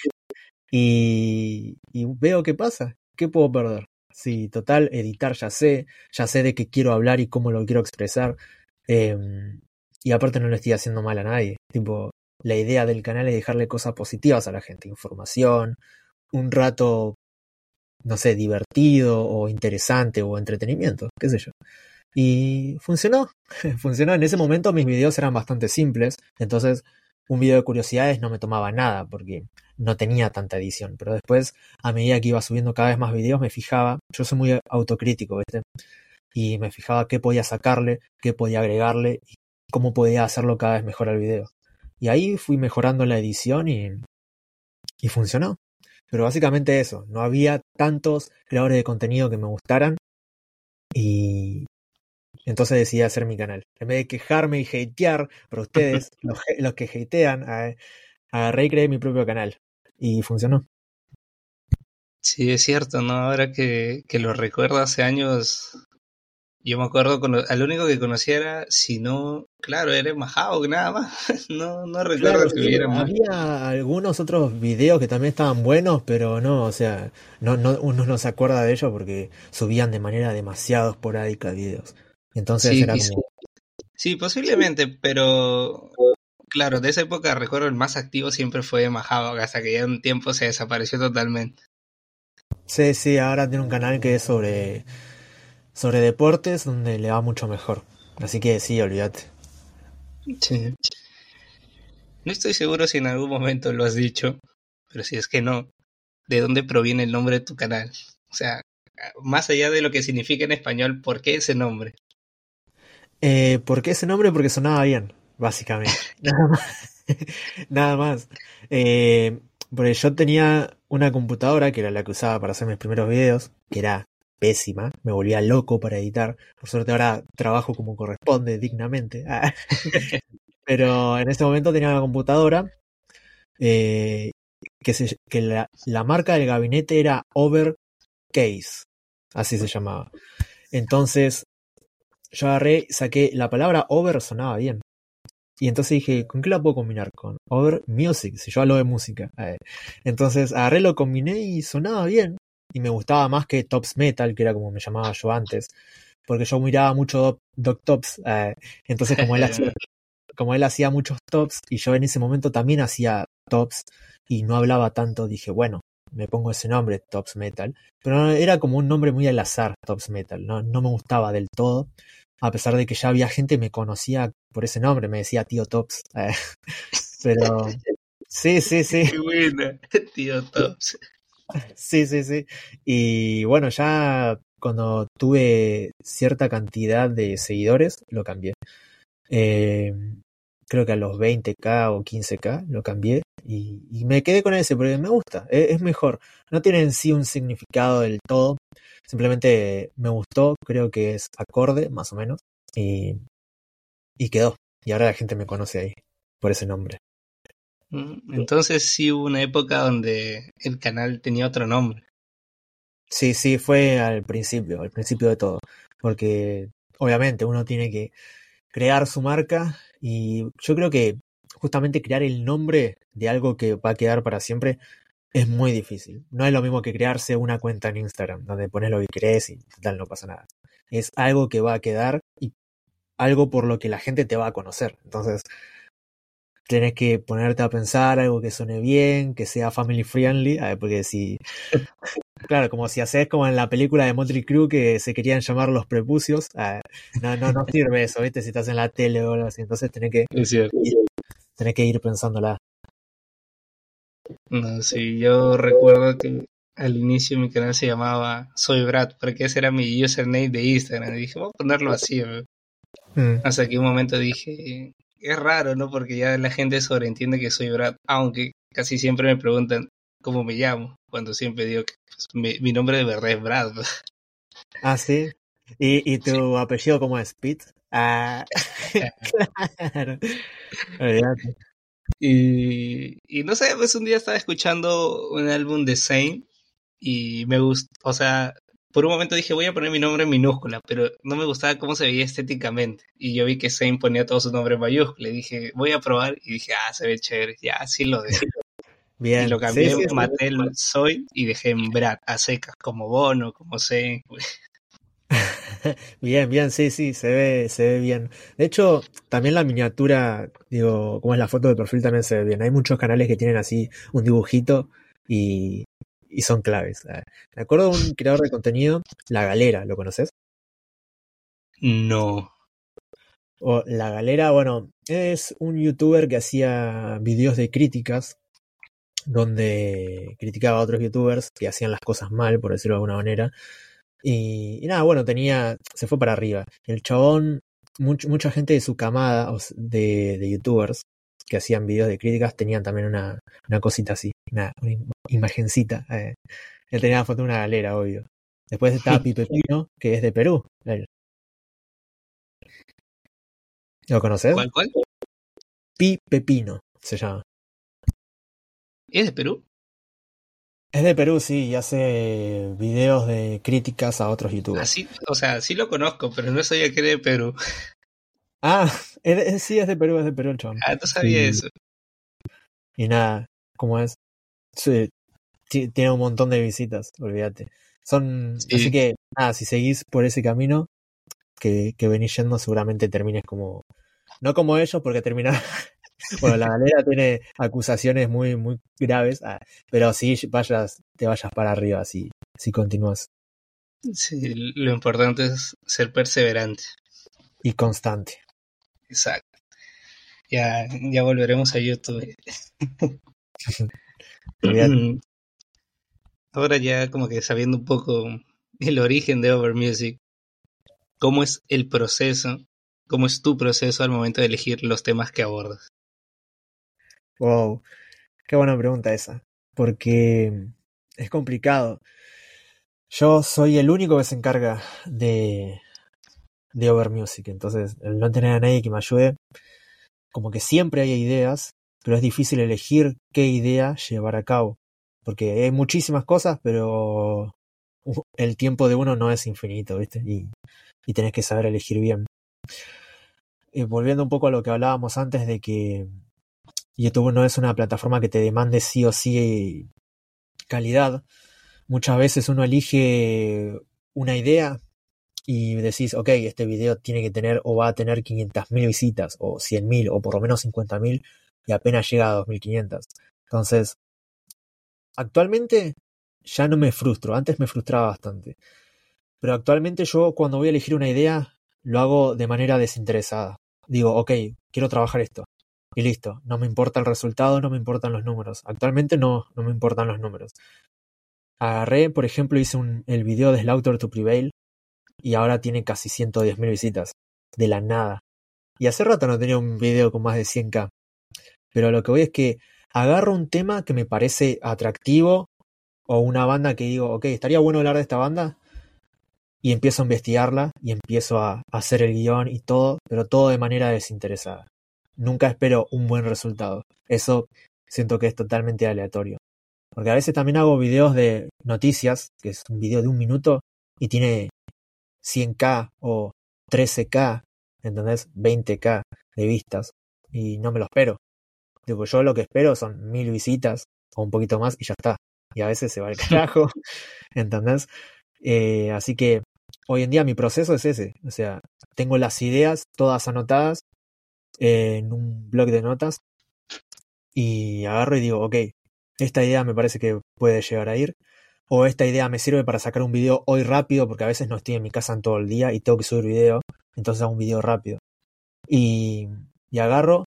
y, y, veo qué pasa. ¿Qué puedo perder? Sí, total, editar ya sé, ya sé de qué quiero hablar y cómo lo quiero expresar. Em, y aparte no le estoy haciendo mal a nadie. Tipo, la idea del canal es dejarle cosas positivas a la gente, información, un rato, no sé, divertido o interesante o entretenimiento, qué sé yo. Y funcionó, funcionó. En ese momento mis videos eran bastante simples, entonces un video de curiosidades no me tomaba nada porque no tenía tanta edición. Pero después, a medida que iba subiendo cada vez más videos, me fijaba, yo soy muy autocrítico, ¿viste? Y me fijaba qué podía sacarle, qué podía agregarle y cómo podía hacerlo cada vez mejor al video. Y ahí fui mejorando la edición y, y funcionó. Pero básicamente eso, no había tantos creadores de contenido que me gustaran y entonces decidí hacer mi canal. En vez de quejarme y hatear por ustedes, los, los, que hatean, agarré y creé mi propio canal y funcionó. Sí, es cierto, ¿no? Ahora que, que lo recuerdo hace años, yo me acuerdo, con, al único que conocía era, si no, claro, era Mahawk nada más. no, no recuerdo que hubiera más. Había algunos otros videos que también estaban buenos, pero no, o sea, no, no, uno no se acuerda de ellos porque subían de manera demasiado esporádica videos. Entonces sí, era como... sí, posiblemente, pero claro, de esa época recuerdo el más activo siempre fue Mahawk, hasta que ya un tiempo se desapareció totalmente. Sí, sí, ahora tiene un canal que es sobre sobre deportes donde le va mucho mejor. Así que sí, olvídate. Sí. No estoy seguro si en algún momento lo has dicho, pero si es que no, ¿de dónde proviene el nombre de tu canal? O sea, más allá de lo que significa en español, ¿por qué ese nombre? Eh, ¿Por qué ese nombre? Porque sonaba bien, básicamente. Nada más. Nada más. Eh, porque yo tenía una computadora que era la que usaba para hacer mis primeros videos, que era pésima, me volvía loco para editar. Por suerte ahora trabajo como corresponde, dignamente. Pero en ese momento tenía una computadora eh, que, se, que la, la, marca del gabinete era Overcase, así se llamaba. Entonces yo agarré, saqué la palabra over sonaba bien. Y entonces dije, ¿con qué la puedo combinar? Con Over Music, si yo hablo de música. Entonces agarré, lo combiné y sonaba bien y me gustaba más que Tops Metal, que era como me llamaba yo antes, porque yo miraba mucho Doc Tops, eh, entonces como él, hacía, como él hacía muchos tops y yo en ese momento también hacía tops y no hablaba tanto, dije, bueno, me pongo ese nombre, Tops Metal, pero era como un nombre muy al azar, Tops Metal, no, no me gustaba del todo, a pesar de que ya había gente que me conocía por ese nombre, me decía tío Tops, eh, pero sí, sí, sí. Qué buena, tío Tops. Sí, sí, sí. Y bueno, ya cuando tuve cierta cantidad de seguidores, lo cambié. Eh, creo que a los 20k o 15k lo cambié y, y, me quedé con ese porque me gusta, es, es, mejor. No tiene en sí un significado del todo, simplemente me gustó, creo que es acorde, más o menos, y, y quedó. Y ahora la gente me conoce ahí, por ese nombre. Mm, entonces sí hubo una época donde el canal tenía otro nombre. Sí, sí, fue al principio, al principio de todo. Porque obviamente uno tiene que crear su marca y yo creo que justamente crear el nombre de algo que va a quedar para siempre es muy difícil. No es lo mismo que crearse una cuenta en Instagram, donde pones lo que crees y tal, no pasa nada. Es algo que va a quedar y algo por lo que la gente te va a conocer. Entonces, tenés que ponerte a pensar algo que suene bien, que sea family friendly, porque si, claro, como si haces como en la película de Motley Crue que se querían llamar los prepucios, no, no, no sirve eso, ¿viste? Si estás en la tele o algo así, entonces tenés que, ir, tenés que ir pensándola. No, sí, yo recuerdo que al inicio mi canal se llamaba Soy Brad, porque ese era mi username de Instagram, y dije, voy a ponerlo así, mm. hasta que un momento dije, es raro, ¿no? Porque ya la gente sobreentiende que soy Brad, aunque casi siempre me preguntan cómo me llamo, cuando siempre digo que pues, mi, nombre de verdad es Brad. Ah, sí. ¿Y, y tu apellido cómo es? Pete? Ah, claro. Y, y no sé, pues un día estaba escuchando un álbum de Zayn y me gustó, o sea, por un momento dije, voy a poner mi nombre en minúscula, pero no me gustaba cómo se veía estéticamente. Y yo vi que Zane ponía todo su nombre en mayúscula. Y dije, voy a probar. Y dije, ah, se ve chévere. Ya, así lo dejé. Bien. Y lo cambié, sí, maté el soy y dejé en Brad, a secas, como Bono, como Zane. bien, bien, sí, sí, se ve, se ve bien. De hecho, también la miniatura, digo, como es la foto de perfil también se ve bien. Hay muchos canales que tienen así un dibujito y, y son claves. Ah, me acuerdo de un creador de contenido, La Galera, ¿lo conoces? No. O La Galera, bueno, es un youtuber que hacía videos de críticas donde criticaba a otros youtubers que hacían las cosas mal, por decirlo de alguna manera. Y, y nada, bueno, tenía, se fue para arriba. El chabón, mucha gente de su camada de, de youtubers que hacían videos de críticas tenían también una, una cosita así, una, una imagencita. Eh. Él tenía la foto de una galera, obvio. Después estaba Pipe Pino, que es de Perú. ¿Lo conoces? ¿Cuál, cuál? Pi Pepino se llama. ¿Es de Perú? Es de Perú, sí, y hace videos de críticas a otros youtubers. Así, o sea, sí lo conozco, pero no sabía que era de Perú. Ah, sí, es de Perú, es de Perú el chabón. Ah, no sabía eso. Y nada, ¿cómo es? Sí, tiene un montón de visitas, olvídate. Son, así que, nada, si seguís por ese camino que, que venís yendo, seguramente termines como, no como ellos, porque terminar, bueno, la galera tiene acusaciones muy, muy graves, ah, pero si vayas, te vayas para arriba, si, si continúas. Sí, lo importante es ser perseverante. Y constante. Exacto. Ya, ya volveremos a YouTube. Ahora ya como que sabiendo un poco el origen de Over Music, ¿cómo es el proceso? ¿Cómo es tu proceso al momento de elegir los temas que abordas? Wow, qué buena pregunta esa, porque es complicado. Yo soy el único que se encarga de, de Over Music, entonces el no tener a nadie que me ayude, como que siempre hay ideas, pero es difícil elegir qué idea llevar a cabo porque hay muchísimas cosas, pero el tiempo de uno no es infinito, ¿viste? Y, y tenés que saber elegir bien. Volviendo un poco a lo que hablábamos antes de que YouTube no es una plataforma que te demande sí o sí calidad. Muchas veces uno elige una idea y decís, ok, este video tiene que tener o va a tener 500.000 visitas o 100.000 o por lo menos 50.000 y apenas llega a 2.500. Entonces, Actualmente ya no me frustro, antes me frustraba bastante. Pero actualmente yo cuando voy a elegir una idea lo hago de manera desinteresada. Digo, ok, quiero trabajar esto. Y listo, no me importa el resultado, no me importan los números. Actualmente no, no me importan los números. Agarré, por ejemplo, hice el video de Slaughter to Prevail y ahora tiene casi 110.000 visitas. De la nada. Y hace rato no tenía un video con más de 100k. Pero lo que voy es que agarro un tema que me parece atractivo o una banda que digo, ok, estaría bueno hablar de esta banda y empiezo a investigarla y empiezo a hacer el guion y todo, pero todo de manera desinteresada. Nunca espero un buen resultado. Eso siento que es totalmente aleatorio. Porque a veces también hago videos de noticias, que es un video de un minuto y tiene 100k o 13k, ¿entendés? 20k de vistas y no me lo espero. Digo, yo lo que espero son mil visitas o un poquito más y ya está. Y a veces se va el carajo, ¿entendés? Eh, así que hoy en día mi proceso es ese. O sea, tengo las ideas todas anotadas en un blog de notas y agarro y digo, ok, esta idea me parece que puede llegar a ir. O esta idea me sirve para sacar un video hoy rápido porque a veces no estoy en mi casa en todo el día y tengo que subir video. Entonces hago un video rápido. Y, y agarro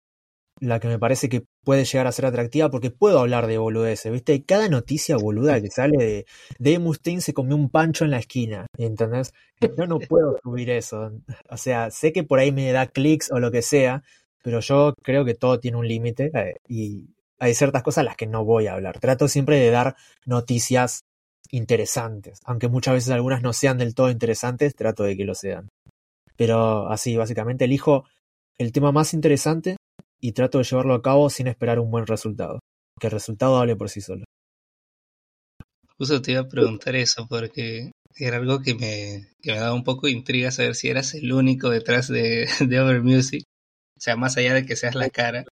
la que me parece que puede llegar a ser atractiva porque puedo hablar de boludeces, ¿viste? Cada noticia boluda que sale de Dave Mustaine se comió un pancho en la esquina, ¿entendés? Yo no puedo subir eso. O sea, sé que por ahí me da clics o lo que sea, pero yo creo que todo tiene un límite eh, y hay ciertas cosas a las que no voy a hablar. Trato siempre de dar noticias interesantes, aunque muchas veces algunas no sean del todo interesantes, trato de que lo sean. Pero así, básicamente elijo el tema más interesante y trato de llevarlo a cabo sin esperar un buen resultado. Que el resultado hable por sí solo. Justo te iba a preguntar eso porque era algo que me, que me daba un poco de intriga saber si eras el único detrás de, de Over Music. O sea, más allá de que seas la cara.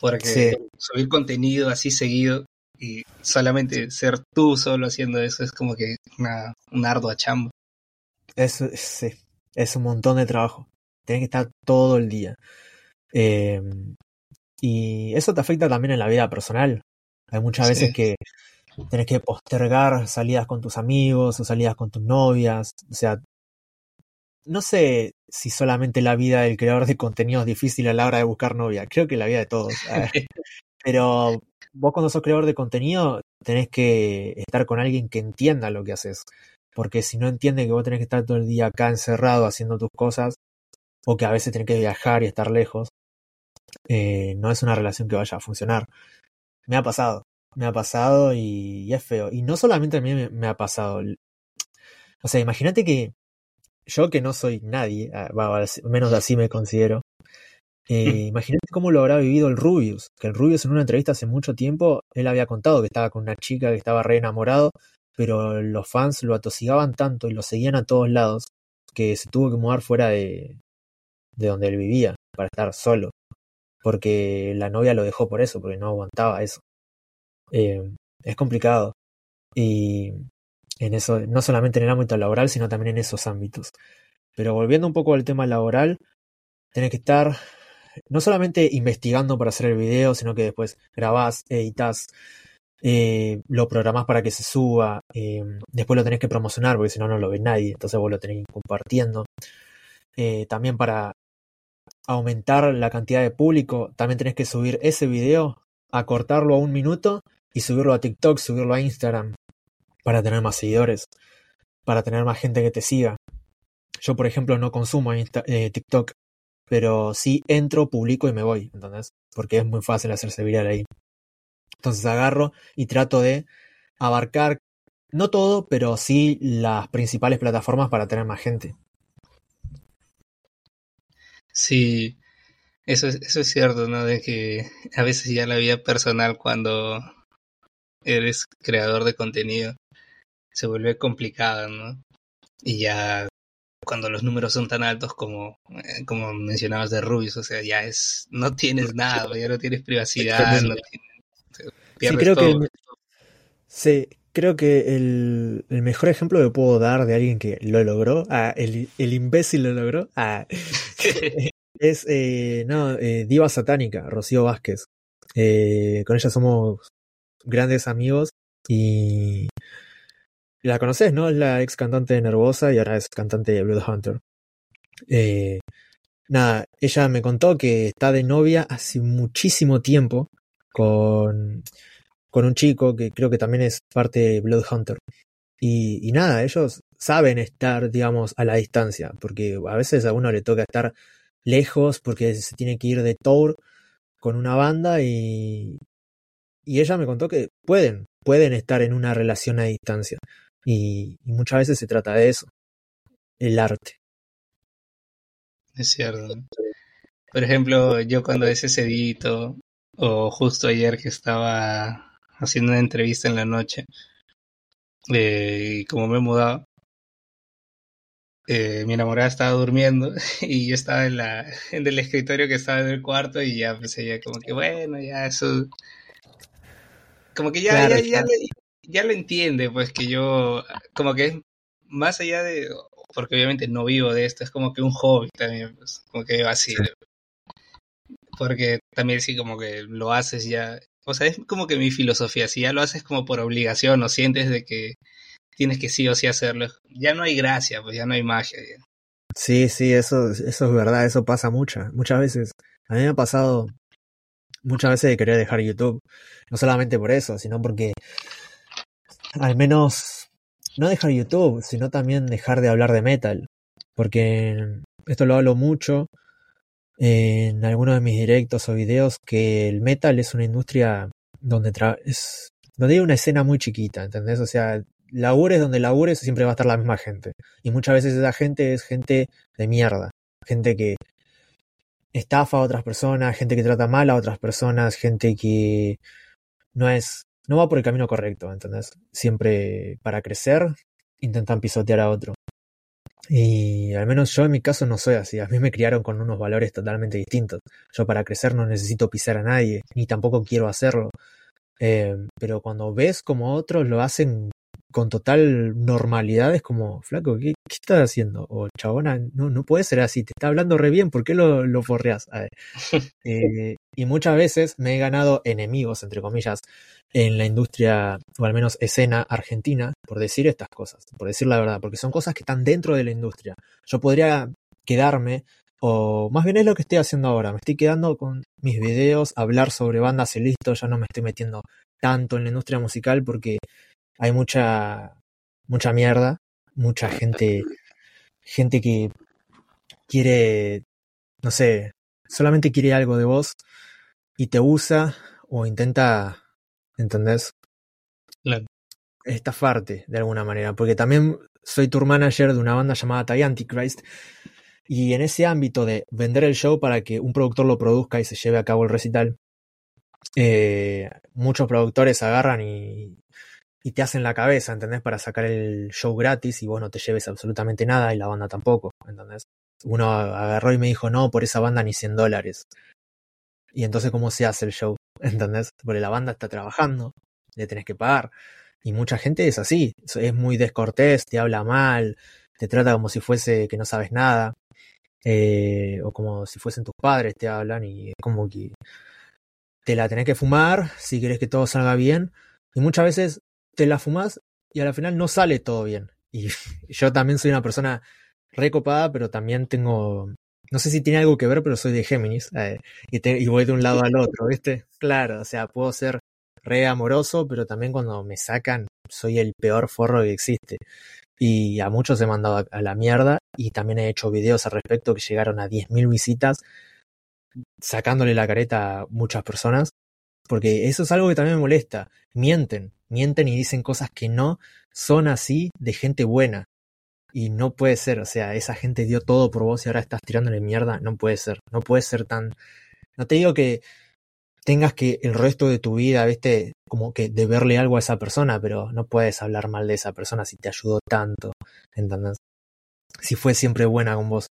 Porque subir contenido así seguido y solamente ser tú solo haciendo eso es como que una, un ardua chamba. Es, sí, es un montón de trabajo. Tienes que estar todo el día. Em, y eso te afecta también en la vida personal. Hay muchas veces que tenés que postergar salidas con tus amigos o salidas con tus novias. O sea, no sé si solamente la vida del creador de contenido es difícil a la hora de buscar novia. Creo que la vida de todos. Pero vos cuando sos creador de contenido tenés que estar con alguien que entienda lo que haces. Porque si no entiende que vos tenés que estar todo el día acá encerrado haciendo tus cosas, o que a veces tenés que viajar y estar lejos, eh, no es una relación que vaya a funcionar. Me ha pasado, me ha pasado y, es feo. Y no solamente a mí me, ha pasado. O sea, imagínate que yo que no soy nadie, ah, menos así me considero, eh, imagínate cómo lo habrá vivido el Rubius, que el Rubius en una entrevista hace mucho tiempo, él había contado que estaba con una chica que estaba re enamorado, pero los fans lo atosigaban tanto y lo seguían a todos lados, que se tuvo que mudar fuera de, de donde él vivía, para estar solo, porque la novia lo dejó por eso, porque no aguantaba eso. Eh, es complicado. Y en eso, no solamente en el ámbito laboral, sino también en esos ámbitos. Pero volviendo un poco al tema laboral, tenés que estar no solamente investigando para hacer el video, sino que después grabás, editas, eh, lo programás para que se suba, eh, después lo tenés que promocionar porque si no, no lo ve nadie, entonces vos lo tenés compartiendo. Eh, también para aumentar la cantidad de público, también tenés que subir ese video, acortarlo a un minuto y subirlo a TikTok, subirlo a Instagram para tener más seguidores, para tener más gente que te siga. Yo, por ejemplo, no consumo TikTok, pero sí entro, publico y me voy, ¿entendés? Porque es muy fácil hacerse viral ahí. Entonces agarro y trato de abarcar, no todo, pero sí las principales plataformas para tener más gente. Sí, eso es, eso es cierto, ¿no? De que a veces ya la vida personal cuando eres creador de contenido se vuelve complicada, ¿no? Y ya cuando los números son tan altos como, eh, como mencionabas de Rubius, o sea, ya es, no tienes nada, ya no tienes privacidad, no sí, creo Que, sí, creo que el, el, mejor ejemplo que puedo dar de alguien que lo logró, ah, el, el imbécil lo logró, ah, es, eh, no, eh, Diva Satánica, Rocío Vázquez. Eh, con ella somos grandes amigos y la conoces, ¿no? Es la ex cantante de Nervosa y ahora es cantante de Bloodhunter. Eh, nada, ella me contó que está de novia hace muchísimo tiempo con, con un chico que creo que también es parte de Bloodhunter. Y, y nada, ellos saben estar, digamos, a la distancia, porque a veces a uno le toca estar lejos porque se tiene que ir de tour con una banda y, y ella me contó que pueden, pueden estar en una relación a distancia. Y, muchas veces se trata de eso, el arte. Es cierto. Por ejemplo, yo cuando ese sedito, o justo ayer que estaba haciendo una entrevista en la noche, eh, y como me he mudado, eh, mi enamorada estaba durmiendo y yo estaba en, la, en el escritorio que estaba en el cuarto y ya pues ella como que bueno, ya eso... Como que ya, ya, ya, ya lo entiende, pues que yo, como que es más allá de, porque obviamente no vivo de esto, es como que un hobby también, pues, como que así. Porque también sí, como que lo haces ya, o sea, es como que mi filosofía, si ya lo haces como por obligación o sientes de que tienes que sí o sí hacerlo, ya no hay gracia, pues ya no hay magia. Sí, sí, eso, eso es verdad, eso pasa muchas, muchas veces. A mí me ha pasado muchas veces de querer dejar YouTube, no solamente por eso, sino porque al menos no dejar YouTube, sino también dejar de hablar de metal. Porque esto lo hablo mucho en algunos de mis directos o videos, que el metal es una industria donde, es, donde hay una escena muy chiquita, ¿entendés? O sea, labures donde labures siempre va a estar la misma gente. Y muchas veces esa gente es gente de mierda. Gente que estafa a otras personas, gente que trata mal a otras personas, gente que no es no va por el camino correcto, ¿entendés? Siempre para crecer intentan pisotear a otro. Y al menos yo en mi caso no soy así. A mí me criaron con unos valores totalmente distintos. Yo para crecer no necesito pisar a nadie, ni tampoco quiero hacerlo. Eh, pero cuando ves como otros lo hacen con total normalidad, es como, flaco, ¿qué, qué estás haciendo? O chabona, no, no puede ser así, te está hablando re bien, ¿por qué lo, lo forreas? Eh, y muchas veces me he ganado enemigos, entre comillas, en la industria, o al menos escena argentina, por decir estas cosas, por decir la verdad, porque son cosas que están dentro de la industria. Yo podría quedarme, o más bien es lo que estoy haciendo ahora, me estoy quedando con mis videos, hablar sobre bandas y listo, ya no me estoy metiendo tanto en la industria musical porque hay mucha, mucha mierda, mucha gente, gente que quiere, no sé, solamente quiere algo de vos y te usa o intenta, ¿entendés? Claro. Estafarte de alguna manera, porque también soy tour manager de una banda llamada The Antichrist y en ese ámbito de vender el show para que un productor lo produzca y se lleve a cabo el recital, eh, muchos productores agarran y, y te hacen la cabeza, ¿entendés? Para sacar el show gratis y vos no te lleves absolutamente nada y la banda tampoco, ¿entendés? Uno agarró y me dijo, no, por esa banda ni 100 dólares. Y entonces, ¿cómo se hace el show? ¿Entendés? Porque la banda está trabajando, le tenés que pagar. Y mucha gente es así, es muy descortés, te habla mal, te trata como si fuese que no sabes nada, eh, o como si fuesen tus padres te hablan y es como que te la tenés que fumar si querés que todo salga bien. Y muchas veces te la fumas y al final no sale todo bien. Y yo también soy una persona recopada, pero también tengo, no sé si tiene algo que ver, pero soy de Géminis eh, y, voy de un lado al otro, ¿viste? Claro, o sea, puedo ser re amoroso, pero también cuando me sacan soy el peor forro que existe. Y a muchos he mandado a la mierda y también he hecho videos al respecto que llegaron a 10.000 visitas sacándole la careta a muchas personas. Porque eso es algo que también me molesta. Mienten, mienten y dicen cosas que no son así de gente buena. Y no puede ser, o sea, esa gente dio todo por vos y ahora estás tirándole mierda. No puede ser, no puede ser tan... No te digo que tengas que el resto de tu vida, viste, como que deberle algo a esa persona, pero no puedes hablar mal de esa persona si te ayudó tanto, ¿entendés? Si fue siempre buena con vos.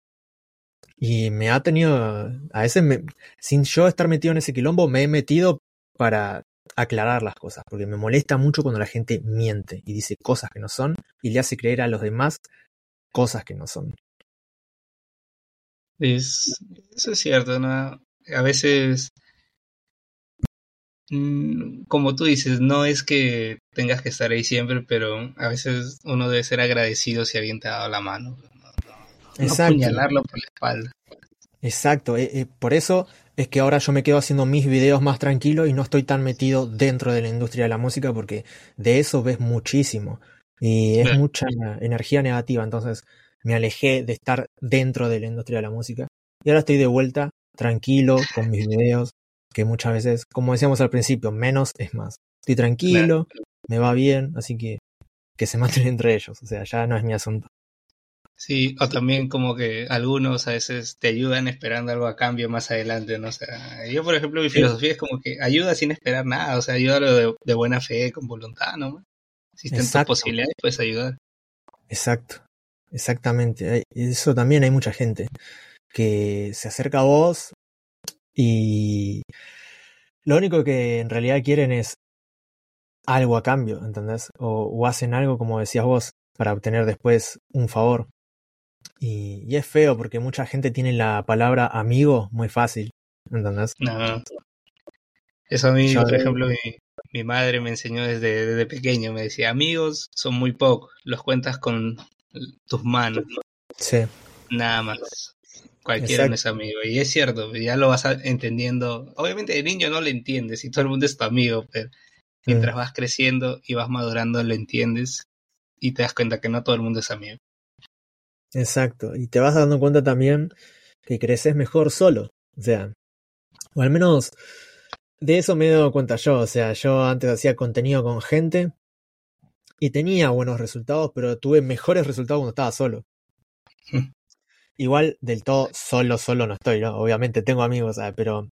Y me ha tenido, a veces, me, sin yo estar metido en ese quilombo, me he metido para aclarar las cosas, porque me molesta mucho cuando la gente miente y dice cosas que no son y le hace creer a los demás cosas que no son. Es, eso es cierto, ¿no? A veces, mm, como tú dices, no es que tengas que estar ahí siempre, pero a veces uno debe ser agradecido si alguien te ha dado la mano. No, Exacto. apuñalarlo por la espalda. Exacto, eh, eh, por eso es que ahora yo me quedo haciendo mis videos más tranquilo y no estoy tan metido dentro de la industria de la música porque de eso ves muchísimo y es mucha energía negativa, entonces me alejé de estar dentro de la industria de la música y ahora estoy de vuelta tranquilo con mis videos que muchas veces, como decíamos al principio, menos es más. Estoy tranquilo, me va bien, así que que se maten entre ellos, o sea, ya no es mi asunto. Sí, o también como que algunos a veces te ayudan esperando algo a cambio más adelante, ¿no? O sea, yo por ejemplo mi filosofía es como que ayuda sin esperar nada, o sea, ayúdalo de, de buena fe, con voluntad, ¿no? Si tus posibilidades, puedes ayudar. Exacto, exactamente. Eso también hay mucha gente que se acerca a vos y lo único que en realidad quieren es algo a cambio, ¿entendés? O, o hacen algo, como decías vos, para obtener después un favor. Y, y es feo porque mucha gente tiene la palabra amigo muy fácil, ¿entendés? No. Eso a mí, Yo- por ejemplo, mi, mi madre me enseñó desde, desde pequeño, me decía, amigos son muy pocos, los cuentas con tus manos, Sí, nada más. Cualquiera no es amigo. Y es cierto, ya lo vas entendiendo. Obviamente el niño no lo entiende, si todo el mundo es tu amigo, pero mientras vas creciendo y vas madurando lo entiendes y te das cuenta que no todo el mundo es amigo. Exacto. Y te vas dando cuenta también que creces mejor solo. O sea, o al menos de eso me he dado cuenta yo. O sea, yo antes hacía contenido con gente y tenía buenos resultados, pero tuve mejores resultados cuando estaba solo. Igual del todo solo, solo no estoy, ¿no? Obviamente tengo amigos, ah, pero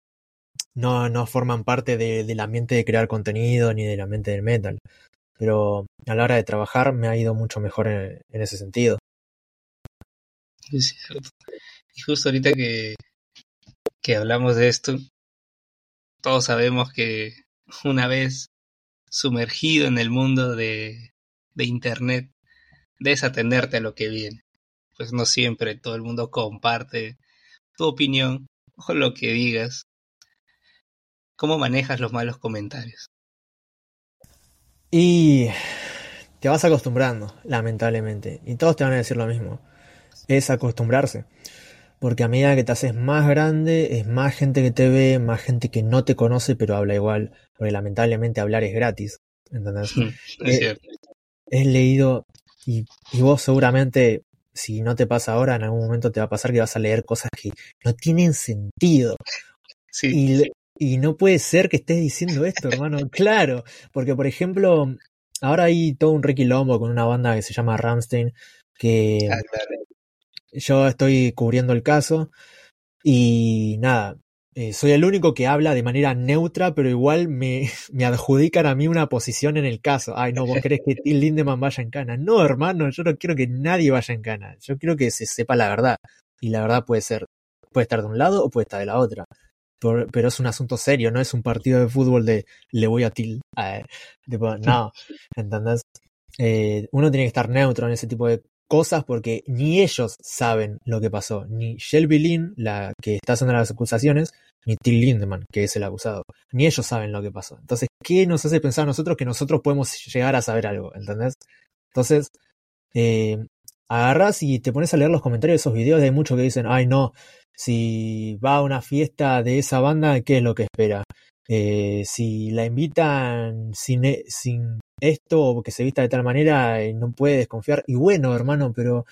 no, no forman parte de- del ambiente de crear contenido ni del ambiente del metal. Pero a la hora de trabajar me ha ido mucho mejor en, en ese sentido. Es cierto. Y justo ahorita que, que hablamos de esto, todos sabemos que una vez sumergido en el mundo de, de Internet, debes atenderte a lo que viene. Pues no siempre todo el mundo comparte tu opinión o lo que digas. ¿Cómo manejas los malos comentarios? Y te vas acostumbrando, lamentablemente. Y todos te van a decir lo mismo. Es acostumbrarse. Porque a medida que te haces más grande, es más gente que te ve, más gente que no te conoce, pero habla igual. Porque lamentablemente hablar es gratis. ¿Entendés? Es Eh, cierto. He leído, y, y vos seguramente si no te pasa ahora, en algún momento te va a pasar que vas a leer cosas que no tienen sentido. Sí. Y, y no puede ser que estés diciendo esto, hermano. claro, porque por ejemplo, ahora hay todo un requilombo con una banda que se llama Ramstein, que Ah, claro. Yo estoy cubriendo el caso y nada, eh, soy el único que habla de manera neutra, pero igual me, me adjudican a mí una posición en el caso. Ay, no, vos querés que Till Lindemann vaya en cana. No, hermano, yo no quiero que nadie vaya en cana. Yo quiero que se sepa la verdad. Y la verdad puede ser, puede estar de un lado o puede estar de la otra. Por- pero es un asunto serio, no es un partido de fútbol de le voy a Till. Eh, tipo, no, ¿entendés? Eh, uno tiene que estar neutro en ese tipo de cosas porque ni ellos saben lo que pasó, ni Shelby Lynn, la que está haciendo las acusaciones, ni Till Lindemann, que es el acusado, ni ellos saben lo que pasó. Entonces, ¿qué nos hace pensar a nosotros que nosotros podemos llegar a saber algo? ¿Entendés? Entonces, eh, agarrás y te pones a leer los comentarios de esos videos, hay muchos que dicen, ay no, si va a una fiesta de esa banda, ¿qué es lo que espera? Eh, si la invitan sin, e- sin esto o que se vista de tal manera, eh, no puede desconfiar. Y bueno, hermano, pero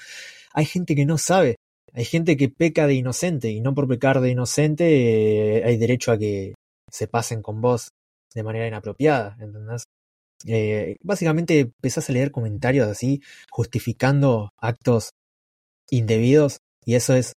hay gente que no sabe. Hay gente que peca de inocente y no por pecar de inocente eh, hay derecho a que se pasen con vos de manera inapropiada, ¿entendés? Eh, básicamente empezás a leer comentarios así justificando actos indebidos y eso es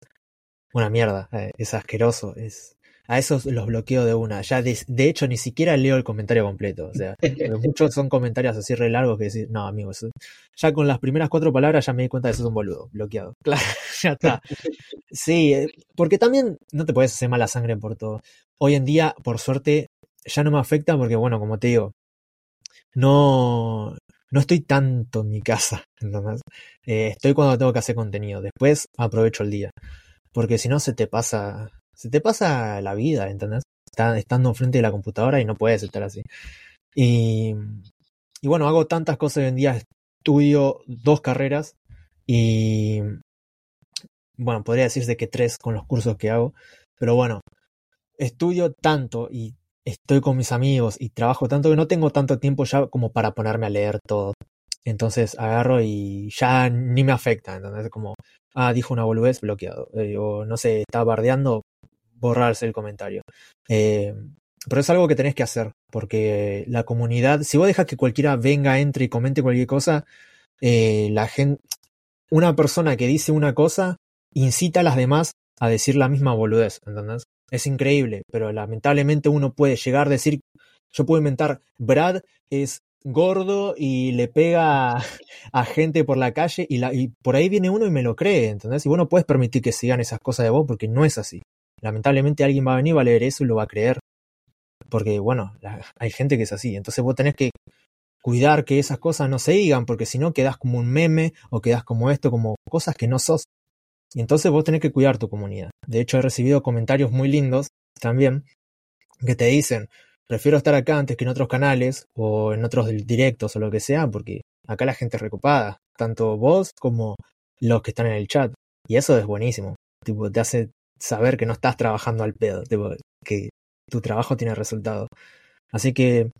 una mierda, es asqueroso, es a esos los bloqueo de una. Ya de, de hecho ni siquiera leo el comentario completo, o sea, muchos son comentarios así re largos que decir, no, amigo, eso- ya con las primeras cuatro palabras ya me di cuenta de que sos un boludo, bloqueado. Claro, ya está. Sí, eh, porque también no te puedes hacer mala sangre por todo. Hoy en día, por suerte, ya no me afecta porque, bueno, como te digo, no, no estoy tanto en mi casa, ¿entendés? Eh, estoy cuando tengo que hacer contenido. Después aprovecho el día. Porque si no se te pasa, se te pasa la vida, ¿entendés? Está- estando enfrente de la computadora y no puedes estar así. Y, y bueno, hago tantas cosas hoy en día. Estudio dos carreras y bueno, podría decirse que tres con los cursos que hago. Pero bueno, estudio tanto y estoy con mis amigos y trabajo tanto que no tengo tanto tiempo ya como para ponerme a leer todo. Entonces agarro y ya ni me afecta, ¿entendés? Como, ah, dijo una boludez, bloqueado. Eh, o no sé, está bardeando, borrarse el comentario. Eh, pero es algo que tenés que hacer, porque la comunidad, si vos dejas que cualquiera venga, entre y comente cualquier cosa, eh, la gente, una persona que dice una cosa incita a las demás a decir la misma boludez, ¿entendés? Es increíble, pero lamentablemente uno puede llegar a decir, yo puedo inventar, Brad es gordo y le pega a, gente por la calle y, y por ahí viene uno y me lo cree, ¿entendés? Y vos no puedes permitir que sigan esas cosas de vos porque no es así. Lamentablemente alguien va a venir, va a leer eso y lo va a creer. Porque, bueno, hay gente que es así. Entonces vos tenés que cuidar que esas cosas no se digan, porque si no quedás como un meme o quedás como esto, como cosas que no sos. Y entonces vos tenés que cuidar tu comunidad. De hecho, he recibido comentarios muy lindos también que te dicen, prefiero estar acá antes que en otros canales o en otros directos o lo que sea, porque acá la gente es recopada, tanto vos como los que están en el chat. Y eso es buenísimo. Tipo, te hace saber que no estás trabajando al pedo, que tu trabajo tiene resultado. Así que,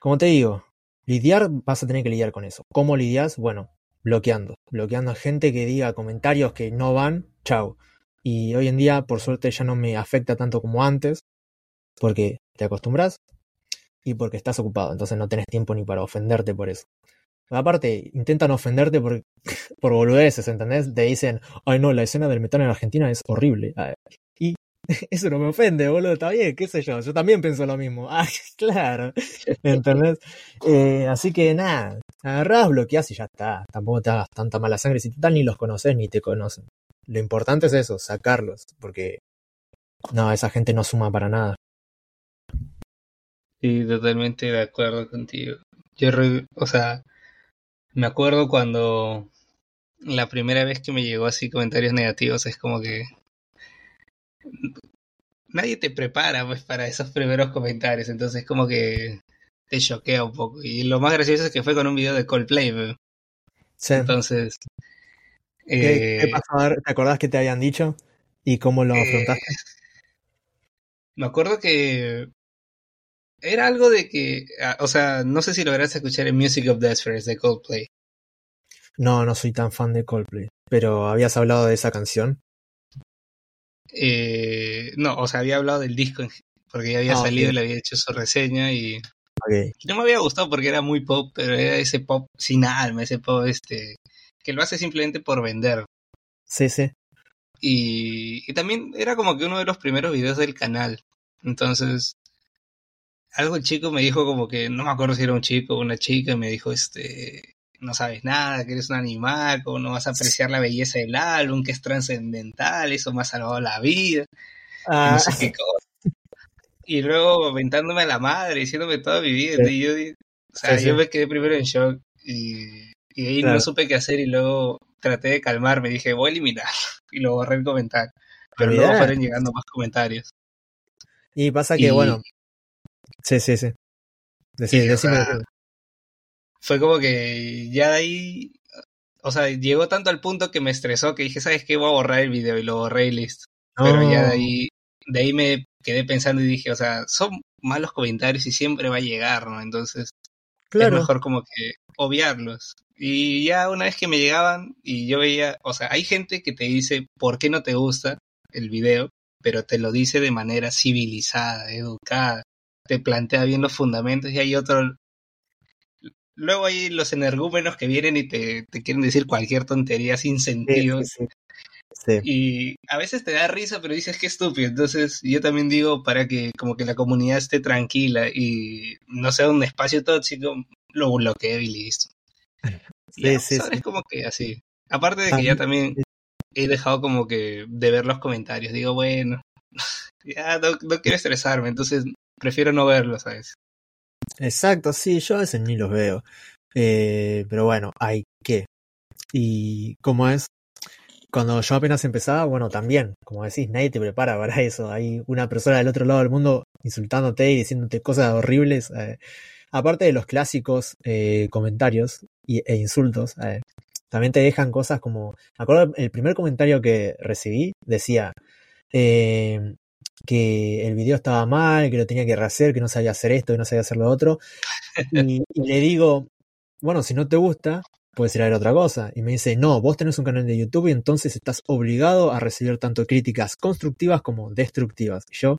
como te digo, lidiar vas a tener que lidiar con eso. ¿Cómo lidias? Bueno, bloqueando. Bloqueando a gente que diga comentarios que no van, chau. Y hoy en día, por suerte, ya no me afecta tanto como antes, porque te acostumbras y porque estás ocupado, entonces no tenés tiempo ni para ofenderte por eso. Aparte, intentan ofenderte por, por boludeces, ¿entendés? Te dicen, ay no, la escena del metal en Argentina es horrible. Y eso no me ofende, boludo, está bien, qué sé yo, yo también pienso lo mismo. Ah, claro, ¿entendés? Eh, así que nada, agarrás, bloqueás y ya está. Tampoco te hagas tanta mala sangre, si total ni los conoces ni te conocen. Lo importante es eso, sacarlos, porque no, esa gente no suma para nada. Sí, totalmente de acuerdo contigo. Yo, re- o sea, me acuerdo cuando la primera vez que me llegó así comentarios negativos, es como que nadie te prepara pues para esos primeros comentarios, entonces como que te choquea un poco. Y lo más gracioso es que fue con un video de Coldplay, pues. Sí. entonces... ¿Qué, qué eh, pasó? A ver, ¿Te acordás que te habían dicho? ¿Y cómo lo eh, afrontaste? me acuerdo que era algo de que, ah, o sea, no sé si lograste escuchar el Music of Spheres de Coldplay. No, no soy tan fan de Coldplay. pero habías hablado de esa canción. Eh, no, o sea, había hablado del disco porque ya había Ah, salido y le había hecho su reseña y Ok. no me había gustado porque era muy pop, pero era ese pop sin alma, ese pop este que lo hace simplemente por vender. Sí, sí. Y, y también era como que uno de los primeros videos del canal. Entonces, algo el chico me dijo como que, no me acuerdo si era un chico o una chica, me dijo, este, no sabes nada, que eres un animal, cómo no vas a apreciar la belleza del álbum, que es trascendental, eso me ha salvado la vida, y Ah, no sé qué cosa. Y luego aventándome a la madre, diciéndome toda mi vida, Sí. y yo, o sea, Sí, yo me quedé primero en shock, y, y ahí Claro. no supe qué hacer, y luego traté de calmarme, dije, voy a eliminar, y lo borré el comentario. Pero luego fueron llegando más comentarios. Y pasa que, Y- bueno. Sí, sí, sí. Decí- Y, o decime, sea, decime. Fue como que ya de ahí, o sea, llegó tanto al punto que me estresó que dije, ¿sabes qué? Voy a borrar el video y lo borré y listo. Pero ya de No. ahí, de ahí me quedé pensando y dije, o sea, son malos comentarios y siempre va a llegar, ¿no? Entonces Claro. es mejor como que obviarlos. Y ya una vez que me llegaban y yo veía, o sea, hay gente que te dice por qué no te gusta el video, pero te lo dice de manera civilizada, educada, te plantea bien los fundamentos y hay otro... Luego hay los energúmenos que vienen y te, te quieren decir cualquier tontería sin sentido. sí, sí. Sí. Y a veces te da risa, pero dices que estúpido. Entonces, yo también digo para que como que la comunidad esté tranquila y no sea un espacio tóxico, lo bloqueo y listo. Sí, ya, sí, es como que así. Aparte de que ya también he dejado como que de ver los comentarios. Digo, bueno, ya no, no quiero estresarme, entonces prefiero no verlos, ¿sabes? Exacto, sí, yo a veces ni los veo. Eh, pero bueno, hay que. Y como es, cuando yo apenas empezaba, bueno, también, como decís, nadie te prepara para eso. Hay una persona del otro lado del mundo insultándote y diciéndote cosas horribles. eh, aparte de los clásicos eh, comentarios y, e insultos, también te dejan cosas como. Me acuerdo el primer comentario que recibí decía que el video estaba mal, que lo tenía que rehacer, que no sabía hacer esto, que no sabía hacer lo otro. Y, le digo, bueno, si no te gusta, puedes ir a ver otra cosa. Y me dice, no, vos tenés un canal de YouTube y entonces estás obligado a recibir tanto críticas constructivas como destructivas. Y yo,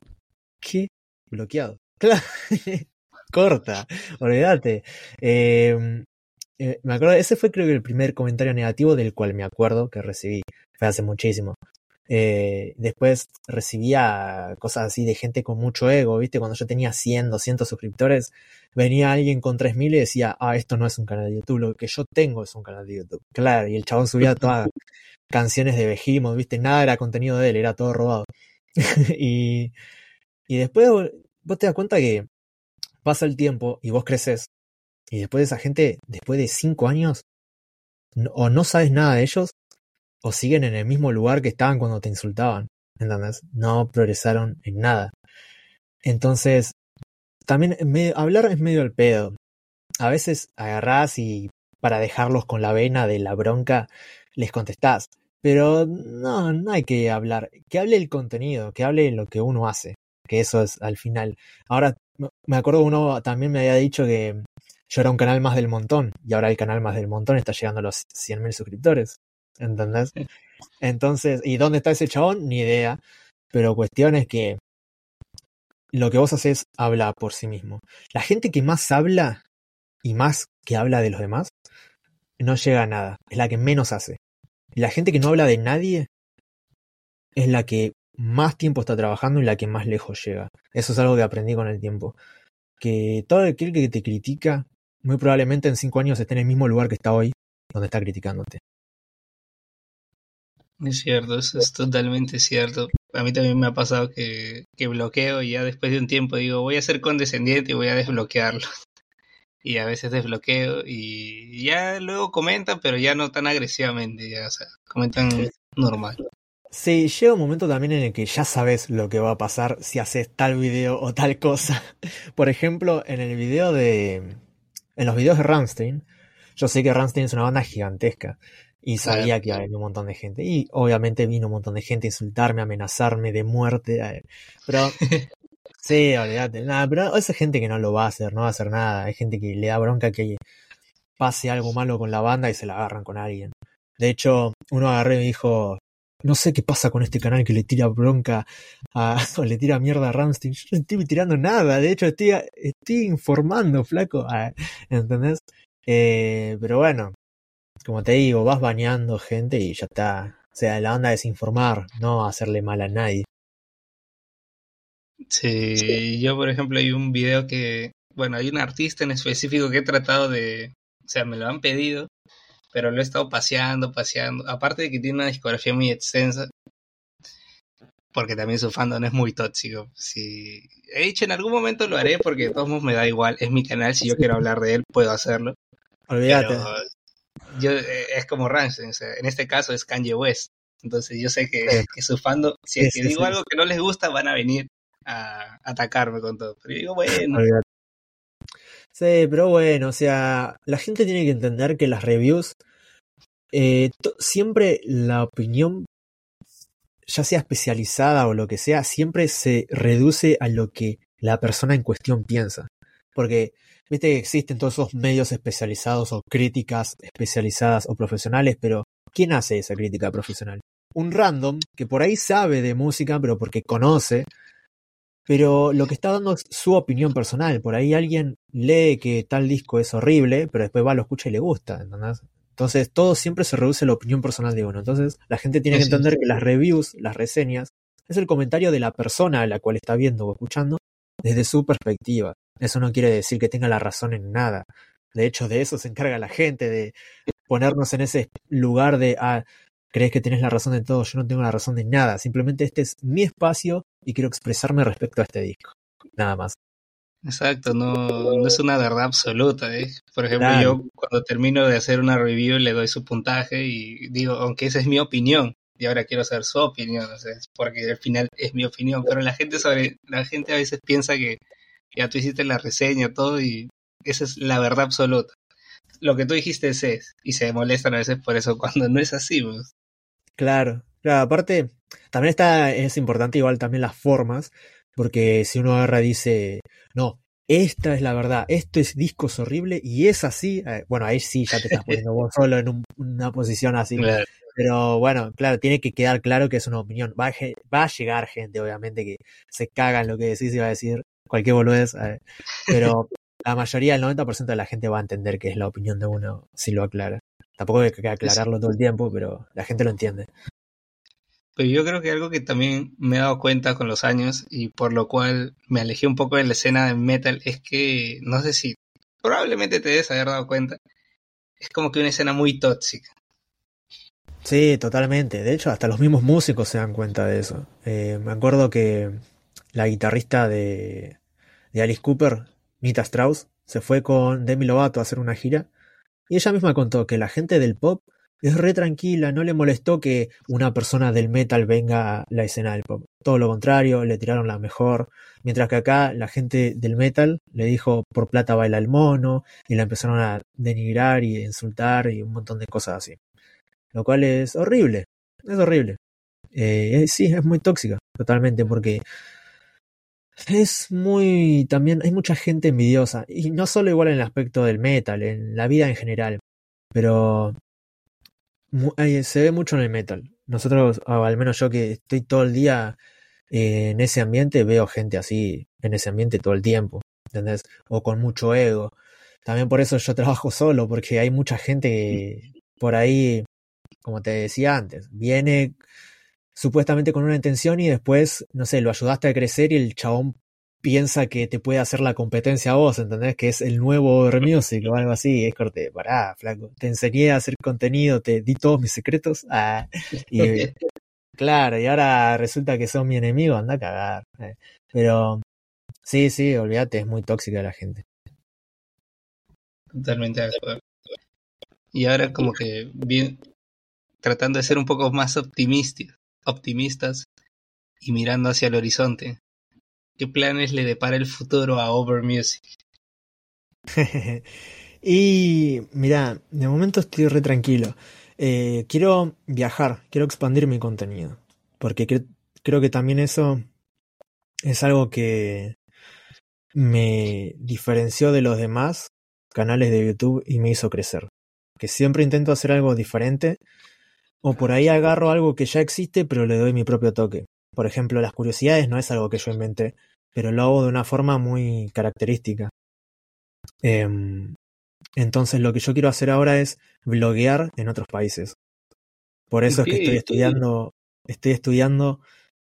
¿qué? Bloqueado. Claro, corta, olvídate. Eh, eh, me acuerdo, ese fue creo que el primer comentario negativo del cual me acuerdo que recibí. Fue hace muchísimo. Eh, después recibía cosas así de gente con mucho ego, ¿viste? Cuando yo tenía 100, 200 suscriptores, venía alguien con 3000 y decía, ah, esto no es un canal de YouTube, lo que yo tengo es un canal de YouTube. Claro, y el chabón subía todas canciones de Behemoth, ¿viste? Nada era contenido de él, era todo robado. y, y después vos te das cuenta que pasa el tiempo y vos creces, y después de esa gente, después de 5 años, no- o no sabes nada de ellos, o siguen en el mismo lugar que estaban cuando te insultaban. ¿Entendés? No progresaron en nada. Entonces, también hablar es medio el pedo. A veces agarrás y para dejarlos con la vena de la bronca les contestás. Pero no, no hay que hablar. Que hable el contenido, que hable lo que uno hace. Que eso es al final. Ahora, me- me acuerdo uno también me había dicho que yo era un canal más del montón. Y ahora el canal más del montón está llegando a los 100.000 suscriptores. ¿Entendés? Entonces, ¿y dónde está ese chabón? Ni idea. Pero cuestión es que lo que vos haces habla por sí mismo. La gente que más habla y más que habla de los demás no llega a nada. Es la que menos hace. Y la gente que no habla de nadie es la que más tiempo está trabajando y la que más lejos llega. Eso es algo que aprendí con el tiempo. Que todo aquel que te critica, muy probablemente en cinco años esté en el mismo lugar que está hoy, donde está criticándote. Es cierto, eso es totalmente cierto. A mí también me ha pasado que, que bloqueo y ya después de un tiempo digo, voy a ser condescendiente y voy a desbloquearlo. Y a veces desbloqueo y ya luego comentan, pero ya no tan agresivamente, ya, comentan normal. Sí, llega un momento también en el que ya sabes lo que va a pasar si haces tal video o tal cosa. Por ejemplo, en el video de. En los videos de Rammstein, yo sé que Rammstein es una banda gigantesca. Y sabía que iba a venir un montón de gente. Y obviamente vino un montón de gente a insultarme, a amenazarme de muerte. Pero. Sí, olvídate. Nada, pero esa gente que no lo va a hacer, no va a hacer nada. Hay gente que le da bronca que pase algo malo con la banda y se la agarran con alguien. De hecho, uno agarré y me dijo, no sé qué pasa con este canal que le tira bronca a, o le tira mierda a Ramstein. Yo no estoy tirando nada, de hecho estoy, estoy informando, flaco. ¿Entendés? Eh, pero bueno, como te digo, vas bañando gente y ya está. O sea, la onda es informar, no hacerle mal a nadie. Sí, yo por ejemplo hay un video que, bueno, hay un artista en específico que he tratado de, o sea, me lo han pedido pero lo he estado paseando, paseando. Aparte de que tiene una discografía muy extensa, porque también su fandom es muy tóxico. Si he dicho en algún momento lo haré porque de todos modos me da igual, es mi canal, si yo quiero hablar de él puedo hacerlo. Olvídate. Yo, eh, es como Rammstein, en este caso es Kanye West. Entonces yo sé que, su fandom, si es que digo algo que no les gusta, van a venir a atacarme con todo. Pero yo digo, bueno, Sí, pero bueno, o sea, la gente tiene que entender que las reviews, eh, siempre la opinión, ya sea especializada o lo que sea, siempre se reduce a lo que la persona en cuestión piensa. Porque, viste que existen todos esos medios especializados o críticas especializadas o profesionales, pero ¿quién hace esa crítica profesional? Un random que por ahí sabe de música, pero porque conoce pero lo que está dando es su opinión personal. Por ahí alguien lee que tal disco es horrible, pero después va, lo escucha y le gusta. ¿entendés? Entonces, todo siempre se reduce a la opinión personal de uno. Entonces, la gente tiene que entender que las reviews, las reseñas, es el comentario de la persona a la cual está viendo o escuchando desde su perspectiva. Eso no quiere decir que tenga la razón en nada. De hecho, de eso se encarga la gente, de ponernos en ese lugar de, ah, crees que tienes la razón de todo, yo no tengo la razón de nada. Simplemente este es mi espacio y quiero expresarme respecto a este disco. Nada más. Exacto, no, no es una verdad absoluta. ¿eh? Por ejemplo, yo cuando termino de hacer una review le doy su puntaje y digo, aunque esa es mi opinión, y ahora quiero saber su opinión, o sea, porque al final es mi opinión, pero la gente sobre, la gente a veces piensa que ya tú hiciste la reseña, todo, y esa es la verdad absoluta. Lo que tú dijiste es, es y se molestan a veces por eso cuando no es así. Pues. Claro, claro, aparte, también está, es importante igual también las formas, porque si uno agarra y dice, no, esta es la verdad, esto es discos horrible y es así, eh, bueno, ahí sí ya te estás poniendo vos solo en una posición así. Pero bueno, claro, tiene que quedar claro que es una opinión. Va a, va a llegar gente, obviamente, que se caga en lo que decís y va a decir cualquier boludez. Eh, pero la mayoría, el 90% de la gente va a entender que es la opinión de uno si lo aclara. Tampoco hay que aclararlo todo el tiempo, pero la gente lo entiende. Pero yo creo que algo que también me he dado cuenta con los años y por lo cual me alejé un poco de la escena de metal es que, no sé si probablemente te debes haber dado cuenta, es como que una escena muy tóxica. Sí, totalmente. De hecho, hasta los mismos músicos se dan cuenta de eso. Eh, me acuerdo que la guitarrista de, de Alice Cooper, Nita Strauss, se fue con Demi Lovato a hacer una gira y ella misma contó que la gente del pop es re tranquila, no le molestó que una persona del metal venga a la escena del pop. Todo lo contrario, le tiraron la mejor. Mientras que acá la gente del metal le dijo por plata baila el mono y la empezaron a denigrar y insultar y un montón de cosas así. Lo cual es horrible, es horrible. Eh, sí, es muy tóxica, totalmente, porque es muy también hay mucha gente envidiosa y no solo igual en el aspecto del metal, en la vida en general, pero se ve mucho en el metal. Nosotros, al menos yo que estoy todo el día eh, en ese ambiente, veo gente así en ese ambiente todo el tiempo, ¿entendés? O con mucho ego. También por eso yo trabajo solo, porque hay mucha gente por ahí, como te decía antes, viene supuestamente con una intención y después, no sé, lo ayudaste a crecer y el chabón piensa que te puede hacer la competencia a vos, ¿entendés? Que es el nuevo Music o algo así. Es corte, pará, flaco. Te enseñé a hacer contenido, te di todos mis secretos. Ah, y, claro, y ahora resulta que son mi enemigo, anda a cagar. Eh. Pero sí, sí, olvídate, es muy tóxica la gente. Totalmente de acuerdo. Y ahora como que bien, tratando de ser un poco más optimistas, optimistas y mirando hacia el horizonte. ¿Qué planes le depara el futuro a Over Music? y mira, de momento estoy re tranquilo. Eh, quiero viajar, quiero expandir mi contenido. Porque creo que también eso es algo que me diferenció de los demás canales de YouTube y me hizo crecer. que siempre intento hacer algo diferente, o por ahí agarro algo que ya existe, pero le doy mi propio toque. Por ejemplo, las curiosidades no es algo que yo inventé, pero lo hago de una forma muy característica. Em, entonces lo que yo quiero hacer ahora es bloguear en otros países. Por eso es que estoy estudiando, estoy estudiando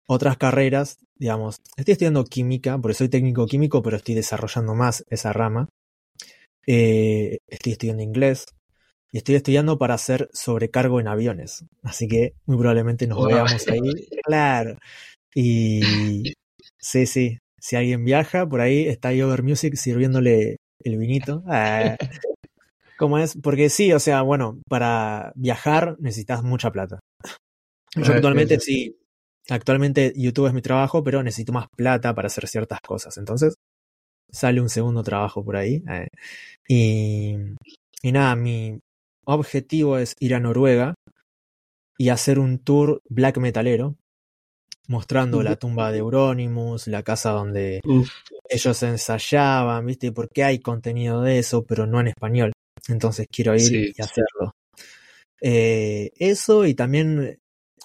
otras carreras, digamos, estoy estudiando química, porque soy técnico químico, pero estoy desarrollando más esa rama. Eh, estoy estudiando inglés y estoy estudiando para hacer sobrecargo en aviones. Así que muy probablemente nos veamos ahí. Claro. Y sí, sí. Si alguien viaja, por ahí está Over Music sirviéndole el vinito. Ah, ¿Cómo es? Porque sí, o sea, bueno, para viajar necesitas mucha plata. Yo actualmente sí, actualmente YouTube es mi trabajo, pero necesito más plata para hacer ciertas cosas. Entonces, sale un segundo trabajo por ahí. Eh, y, y nada, mi objetivo es ir a Noruega y hacer un tour black metalero, mostrando la tumba de Euronymous, la casa donde ellos ensayaban, ¿viste? Porque hay contenido de eso, pero no en español. Entonces quiero ir y hacerlo. Eh, eso y también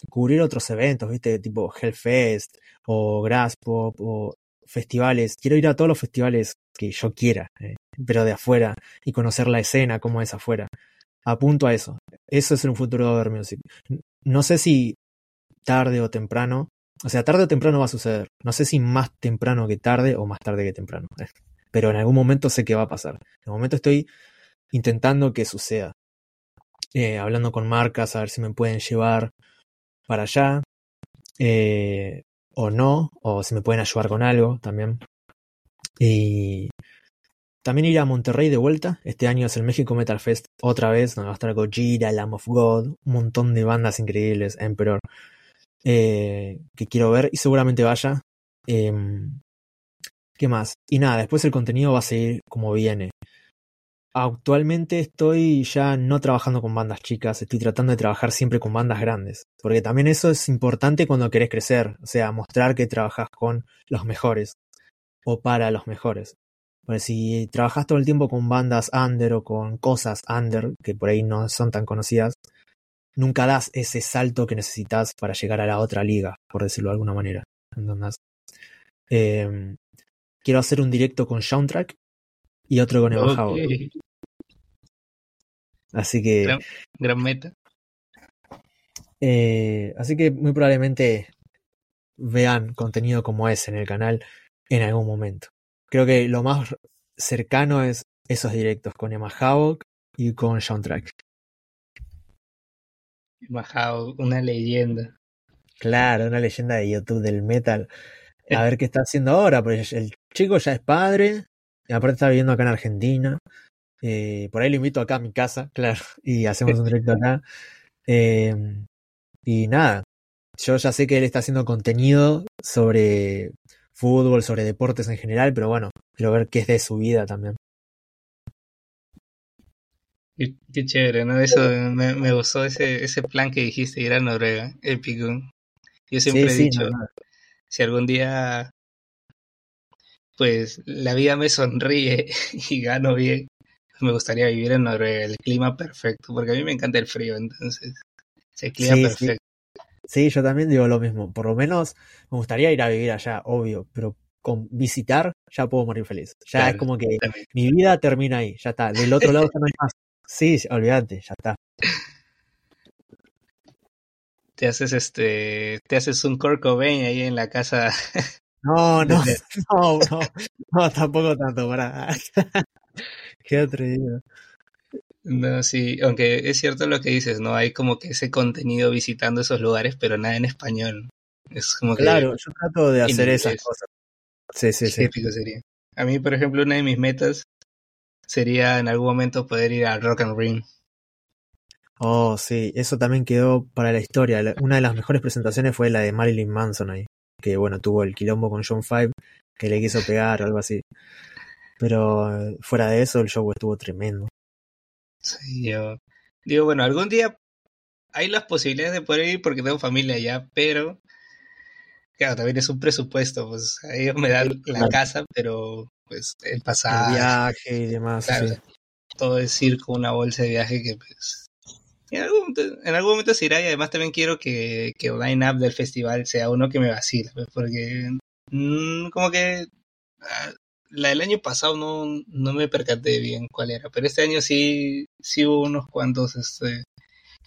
cubrir otros eventos, ¿viste? Tipo Hellfest o Grasspop o festivales. Quiero ir a todos los festivales que yo quiera, eh, pero de afuera y conocer la escena, cómo es afuera. Apunto a eso. Eso es un futuro de Over. No sé si tarde o temprano, o sea, tarde o temprano va a suceder. No sé si más temprano que tarde o más tarde que temprano. Pero en algún momento sé que va a pasar. En el momento estoy intentando que suceda. Eh, hablando con marcas a ver si me pueden llevar para allá. Eh, o no, o si me pueden ayudar con algo también. Y también ir a Monterrey de vuelta. Este año es el México Metal Fest otra vez, donde va a estar Gojira, Lamb of God, un montón de bandas increíbles, Emperor, eh, que quiero ver y seguramente vaya. Em, ¿Qué más? Y nada, después el contenido va a seguir como viene. Actualmente estoy ya no trabajando con bandas chicas, estoy tratando de trabajar siempre con bandas grandes, porque también eso es importante cuando querés crecer, o sea, mostrar que trabajas con los mejores o para los mejores. Porque si trabajas todo el tiempo con bandas under o con cosas under, que por ahí no son tan conocidas, nunca das ese salto que necesitas para llegar a la otra liga, por decirlo de alguna manera. Em, quiero hacer un directo con Soundtrack y otro con Eva Así que. Gran, meta. Eh, así que muy probablemente vean contenido como ese en el canal en algún momento. Creo que lo más cercano es esos directos con Emma Havoc y con Soundtrack. Emma Havoc, una leyenda. Claro, una leyenda de YouTube del metal. A ver qué está haciendo ahora, porque el chico ya es padre, y aparte está viviendo acá en Argentina. Eh, por ahí lo invito acá a mi casa, claro, y hacemos un directo acá. Em, y nada, yo ya sé que él está haciendo contenido sobre fútbol, sobre deportes en general, pero bueno, quiero ver qué es de su vida también. Qué, chévere, ¿no? Eso me, gustó ese, ese plan que dijiste, ir a Noruega, épico. Yo siempre he dicho, si algún día pues la vida me sonríe y gano bien, me gustaría vivir en Noruega, el clima perfecto, porque a mí me encanta el frío, entonces, el clima perfecto. Sí. yo también digo lo mismo, por lo menos me gustaría ir a vivir allá, obvio, pero con visitar ya puedo morir feliz. Ya es como que mi vida termina ahí, ya está, del otro lado ya no hay más. Sí, olvídate, ya está. Te haces este, te haces un Kurt ahí en la casa No, no, no, no, no, tampoco tanto, para. Qué atrevido. No, sí, aunque es cierto lo que dices, ¿no? Hay como que ese contenido visitando esos lugares, pero nada en español. Es como claro, yo trato de hacer esas cosas. Sí, sí, sí. sería. A mí, por ejemplo, una de mis metas sería en algún momento poder ir al Rock and Ring. Oh, sí, eso también quedó para la historia. Una de las mejores presentaciones fue la de Marilyn Manson ahí que bueno, tuvo el quilombo con John Five, que le quiso pegar o algo así. Pero eh, fuera de eso, el show estuvo tremendo. Sí, yo digo, bueno, algún día hay las posibilidades de poder ir porque tengo familia allá, pero claro, también es un presupuesto, pues ellos me dan la casa, pero pues el pasado El viaje y demás. todo es circo, una bolsa de viaje que pues en algún, momento, en algún momento se irá y además también quiero que, que el line-up del festival sea uno que me vacile, pues, porque mm, como que ah, la del año pasado no, no me percaté bien cuál era, pero este año sí, sí hubo unos cuantos este,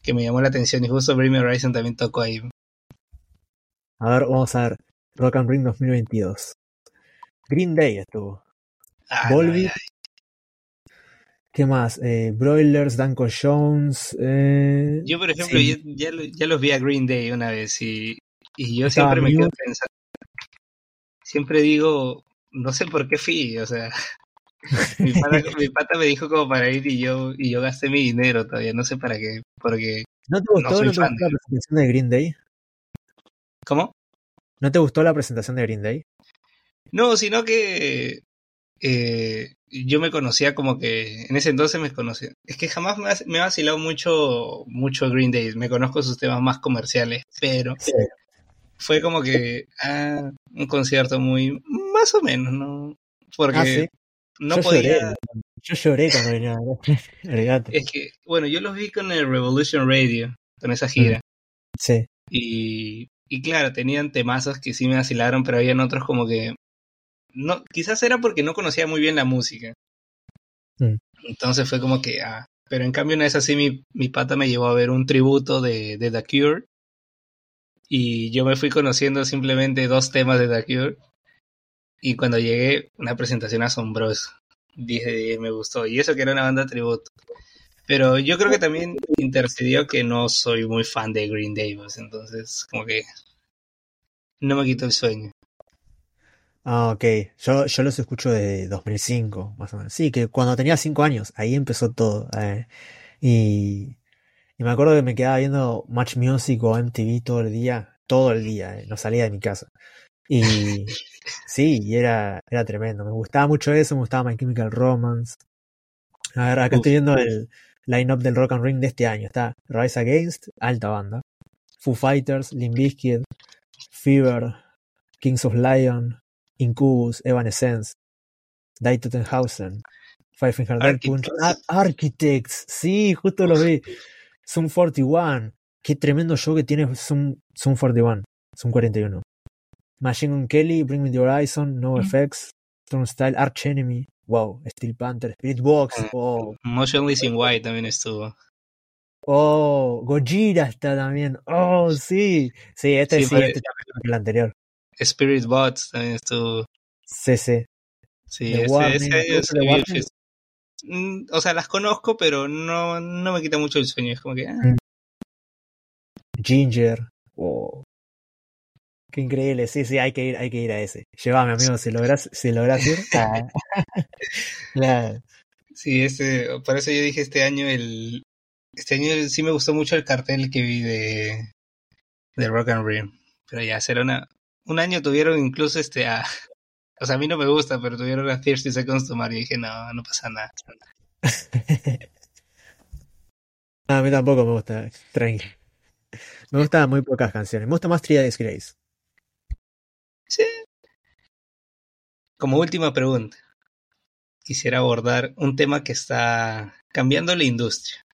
que me llamó la atención y justo Bring Me Horizon también tocó ahí. A ver, vamos a ver. Rock and Ring 2022. Green Day estuvo. Ah, Volbeat. no, ya. ¿Qué más? Eh, Broilers, Danko Jones. Eh, Yo, por ejemplo, sí. ya, ya, lo- ya los vi a Green Day una vez y, y yo Estaba siempre me quedo pensando, siempre digo, no sé por qué fui, o sea, mi pata, mi pata me dijo como para ir y yo, y yo gasté mi dinero todavía, no sé para qué, porque, ¿No te gustó, soy ¿no te fan gustó la presentación de Green Day? ¿cómo? ¿No te gustó la presentación de Green Day? No, sino que eh, yo me conocía como que en ese entonces me conocía. Es que jamás me ha, me ha vacilado mucho, mucho Green Day. Me conozco sus temas más comerciales, pero Sí. fue como que ah, un concierto muy más o menos, ¿no? Porque Ah, sí. no yo podía. lloré. Yo lloré cuando venía. Es que, bueno, yo los vi con el Revolution Radio, con esa gira. Sí. Y, y claro, tenían temazos que sí me vacilaron, pero habían otros como que. no Quizás era porque no conocía muy bien la música. Mm. Entonces fue como que. Ah, pero en cambio, una vez así, mi, mi pata me llevó a ver un tributo de, de The Cure. Y yo me fui conociendo simplemente dos temas de The Cure. Y cuando llegué, una presentación asombrosa. Dije, me gustó. Y eso que era una banda tributo. Pero yo creo que también intercedió que no soy muy fan de Green Day, pues, entonces como que no me quitó el sueño. Ah, ok. Yo, yo los escucho de 2005, más o menos. Sí, que cuando tenía 5 años, ahí empezó todo. eh. Y, y me acuerdo que me quedaba viendo Match Music o MTV todo el día, todo el día, eh, no salía de mi casa. Y sí, y era, era tremendo. Me gustaba mucho eso, me gustaba My Chemical Romance. A ver, acá Uf. estoy viendo el line-up del Rock and Ring de este año. Está Rise Against, alta banda. Foo Fighters, Limp Bizkit, Fever, Kings of Lion, Incubus, Evanescence, Die Tottenhausen, Five Finger Death Punch, Architects. Ar- Architects, sí, justo lo vi. Zoom 41, qué tremendo show que tiene Zoom, Zoom 41, Zoom 41. Machine Gun Kelly, Bring Me the Horizon, No Effects, Turnstile, Arch Enemy, wow, Steel Panther, Spirit Box, oh, Motionless in White también estuvo. oh, Gojira está también, oh, sí, sí, este Sí, este que el anterior, Spirit Bots también estuvo. sí, sí. Sí, The ese, Warning, ese ¿te año gusta sí The vi el Warning? fest- Mm, O sea, las conozco, pero no, no me quita mucho el sueño. Es como que, ah, Mm. Ginger. Oh. Qué increíble. Sí, sí, hay que ir, hay que ir a ese. Llévame, amigo, si logras, si logras ir. Ah. Claro. sí, este, por eso yo dije este año el, este año sí me gustó mucho el cartel que vi de, de Rock and Roll. Pero ya será una, un año tuvieron incluso este a, o sea, a mí no me gusta, pero tuvieron a 30 Seconds to Mars y dije, no, no pasa nada. a mí tampoco me gusta. Tranqui. Me gustan muy pocas canciones. Me gusta más Days Grace. Sí. Como última pregunta, quisiera abordar un tema que está cambiando la industria.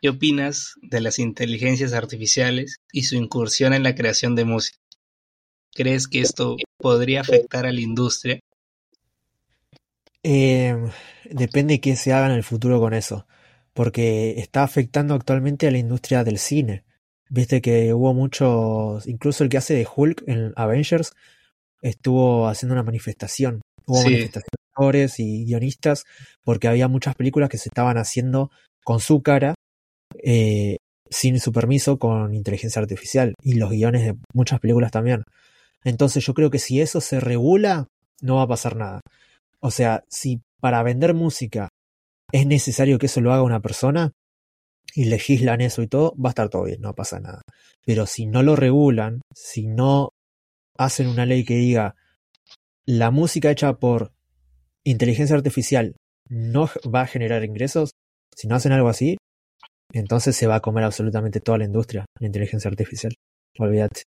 ¿Qué opinas de las inteligencias artificiales y su incursión en la creación de música? ¿Crees que esto podría afectar a la industria? Eh, depende qué se haga en el futuro con eso. Porque está afectando actualmente a la industria del cine. Viste que hubo muchos, incluso el que hace de Hulk en Avengers estuvo haciendo una manifestación. Hubo Sí. manifestaciones de actores y guionistas porque había muchas películas que se estaban haciendo con su cara, eh, sin su permiso, con inteligencia artificial. Y los guiones de muchas películas también. Entonces yo creo que si eso se regula, no va a pasar nada. O sea, si para vender música es necesario que eso lo haga una persona y legislan eso y todo, va a estar todo bien, no pasa nada. Pero si no lo regulan, si no hacen una ley que diga la música hecha por inteligencia artificial no va a generar ingresos, si no hacen algo así, entonces se va a comer absolutamente toda la industria, la inteligencia artificial. Olvídate.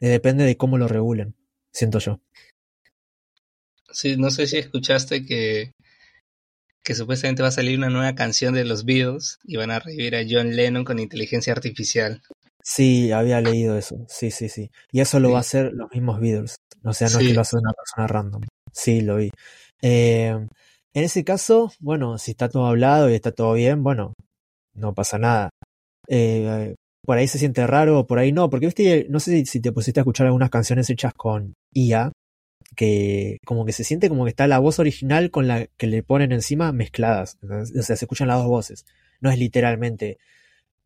Eh, Depende de cómo lo regulen, siento yo. Sí, no sé si escuchaste que que supuestamente va a salir una nueva canción de los Beatles y van a revivir a John Lennon con inteligencia artificial. Sí, había leído eso. Sí, sí, sí. Y eso lo va a hacer los mismos Beatles. O sea, no es que lo hace una persona random. Sí, lo vi. Eh, en ese caso, bueno, si está todo hablado y está todo bien, bueno, no pasa nada. Eh, por ahí se siente raro, por ahí no, porque viste, no sé si te pusiste a escuchar algunas canciones hechas con IA, que como que se siente como que está la voz original con la que le ponen encima mezcladas. O sea, se escuchan las dos voces. No es literalmente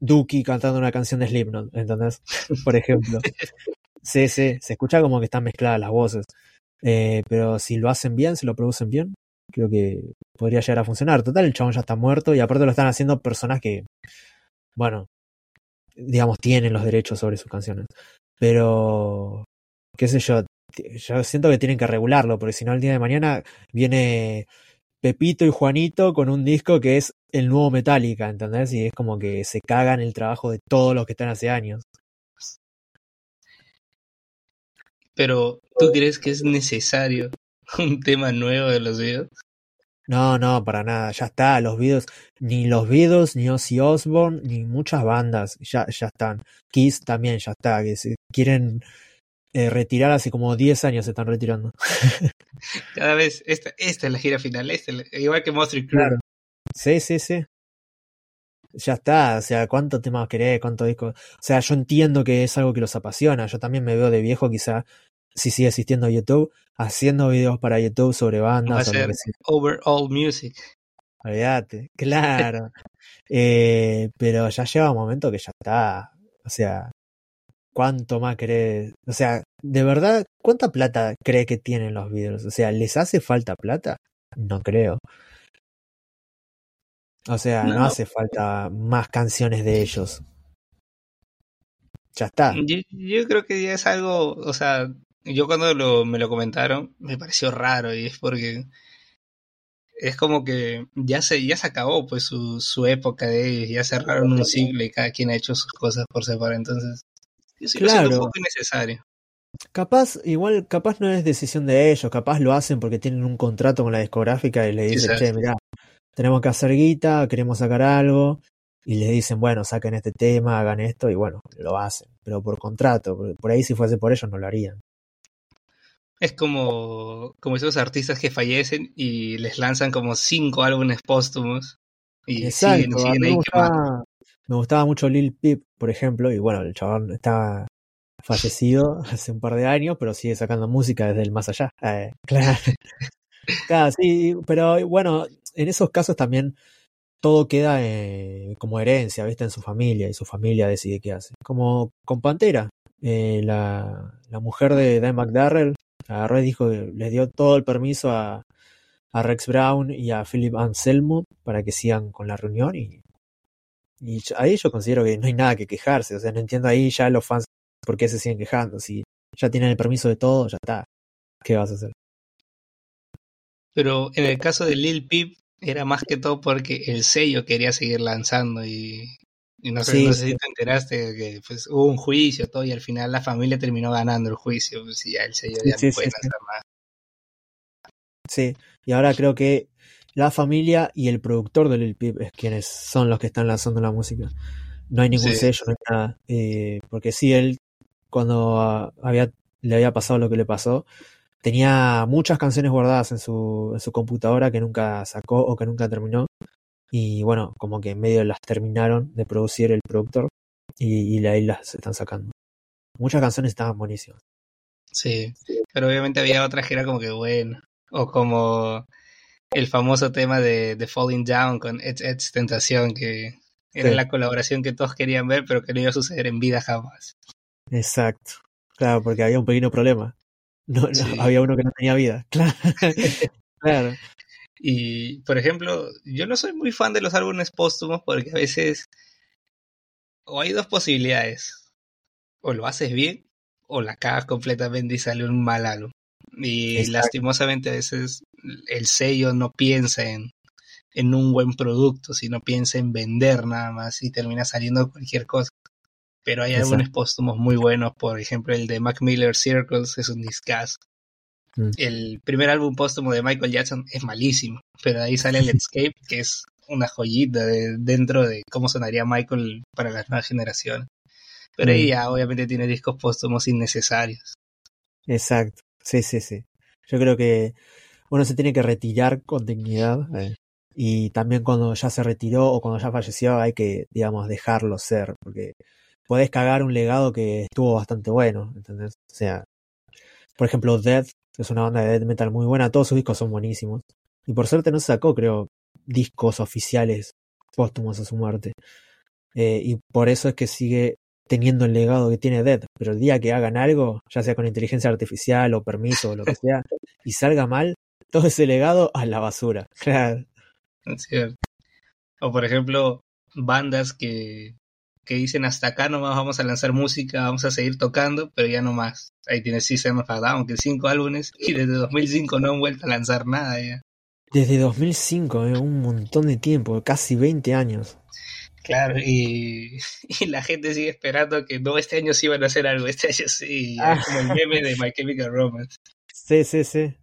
Duki cantando una canción de Slipknot, ¿entendés? Por ejemplo. Sí, sí, se escucha como que están mezcladas las voces. Eh, pero si lo hacen bien, si lo producen bien, creo que podría llegar a funcionar. Total, el chabón ya está muerto y aparte lo están haciendo personas que, bueno, digamos, tienen los derechos sobre sus canciones. Pero, qué sé yo, yo siento que tienen que regularlo, porque si no, el día de mañana viene Pepito y Juanito con un disco que es el nuevo Metallica, ¿entendés? Y es como que se cagan el trabajo de todos los que están hace años. Pero, ¿tú crees que es necesario un tema nuevo de los videos? No, no, para nada, ya está, los videos, ni los Beatles, ni Ozzy Osbourne, ni muchas bandas, ya, ya están. Kiss también ya está, que se quieren eh, retirar hace como 10 años se están retirando. Cada vez, esta, esta es la gira final, esta, igual que Monster Claro. Sí, sí, sí. Ya está, o sea, ¿cuántos temas querés? ¿Cuántos discos? O sea, yo entiendo que es algo que los apasiona. Yo también me veo de viejo, quizá, si sigue existiendo YouTube, haciendo videos para YouTube sobre bandas. Va a ser overall music. Olvídate, claro. eh, pero ya lleva un momento que ya está. O sea, ¿cuánto más querés? O sea, de verdad, ¿cuánta plata cree que tienen los videos? O sea, ¿les hace falta plata? No creo. O sea, no, hace falta más canciones de ellos. Ya está. Yo, yo, creo que ya es algo, o sea, yo cuando lo, me lo comentaron me pareció raro y es porque es como que ya se, ya se acabó pues su, su época de ellos, ya cerraron un siglo y cada quien ha hecho sus cosas por separado, entonces sí claro. un poco innecesario. Capaz, igual, capaz no es decisión de ellos, capaz lo hacen porque tienen un contrato con la discográfica y le dicen, che, mirá, tenemos que hacer guita, queremos sacar algo, y les dicen, bueno, saquen este tema, hagan esto, y bueno, lo hacen, pero por contrato, por ahí si fuese por ellos no lo harían. Es como, como esos artistas que fallecen y les lanzan como cinco álbumes póstumos y Exacto, siguen, me, gustaba, me gustaba mucho Lil Peep, por ejemplo, y bueno, el chabón está fallecido hace un par de años, pero sigue sacando música desde el más allá. Eh, claro. claro, sí, pero bueno, en esos casos también todo queda eh, como herencia, ¿viste? En su familia y su familia decide qué hace. Como con Pantera, eh, la, la, mujer de Dan McDarrell agarró y dijo les dio todo el permiso a, a Rex Brown y a Philip Anselmo para que sigan con la reunión y, y ahí yo considero que no hay nada que quejarse, o sea, no entiendo ahí ya los fans por qué se siguen quejando, si ya tienen el permiso de todo, ya está, ¿qué vas a hacer? Pero en el caso de Lil Peep era más que todo porque el sello quería seguir lanzando y, no, sé, si te enteraste que pues, hubo un juicio todo y al final la familia terminó ganando el juicio pues, y ya el sello ya no puede lanzar más. Sí, y ahora creo que la familia y el productor de Lil Peep es quienes son los que están lanzando la música. No hay ningún sello, no hay nada. Eh, porque sí, él cuando había, le había pasado lo que le pasó, tenía muchas canciones guardadas en su, en su computadora que nunca sacó o que nunca terminó. Y bueno, como que en medio las terminaron de producir el productor y, y ahí las están sacando. Muchas canciones estaban buenísimas. Sí, pero obviamente había otras que era como que bueno. O como el famoso tema de, de Falling Down con Ed's, Tentación, que era la colaboración que todos querían ver, pero que no iba a suceder en vida jamás. Exacto. Claro, porque había un pequeño problema. No, había uno que no tenía vida. Claro. Y, por ejemplo, yo no soy muy fan de los álbumes póstumos porque a veces o hay dos posibilidades. O lo haces bien o la cagas completamente y sale un mal álbum. Y lastimosamente a veces el sello no piensa en, en un buen producto, sino piensa en vender nada más y termina saliendo cualquier cosa pero hay algunos póstumos muy buenos, por ejemplo el de Mac Miller Circles es un discazo. Mm. El primer álbum póstumo de Michael Jackson es malísimo, pero ahí sale el Escape, que es una joyita de, dentro de cómo sonaría Michael para las nuevas generaciones. Pero ahí mm. ya obviamente tiene discos póstumos innecesarios. Exacto, sí, sí, sí. Yo creo que uno se tiene que retirar con dignidad eh, y también cuando ya se retiró o cuando ya falleció hay que, digamos, dejarlo ser, porque podés cagar un legado que estuvo bastante bueno, ¿entendés? O sea, por ejemplo, Death, que es una banda de death metal muy buena, todos sus discos son buenísimos. Y por suerte no se sacó, creo, discos oficiales póstumos a su muerte. Eh, y por eso es que sigue teniendo el legado que tiene Dead. Pero el día que hagan algo, ya sea con inteligencia artificial o permiso o lo que sea, y salga mal, todo ese legado a la basura. Claro. O por ejemplo, bandas que, que dicen hasta acá nomás vamos a lanzar música, vamos a seguir tocando, pero ya no más. Ahí tienes System of a Down, que cinco álbumes, y desde 2005 no han vuelto a lanzar nada ya. Desde 2005, eh, un montón de tiempo, casi 20 años. Claro, y, y, la gente sigue esperando que no, este año sí van a hacer algo, este año sí, ah. como el meme de My Chemical Romance. Sí, sí, sí.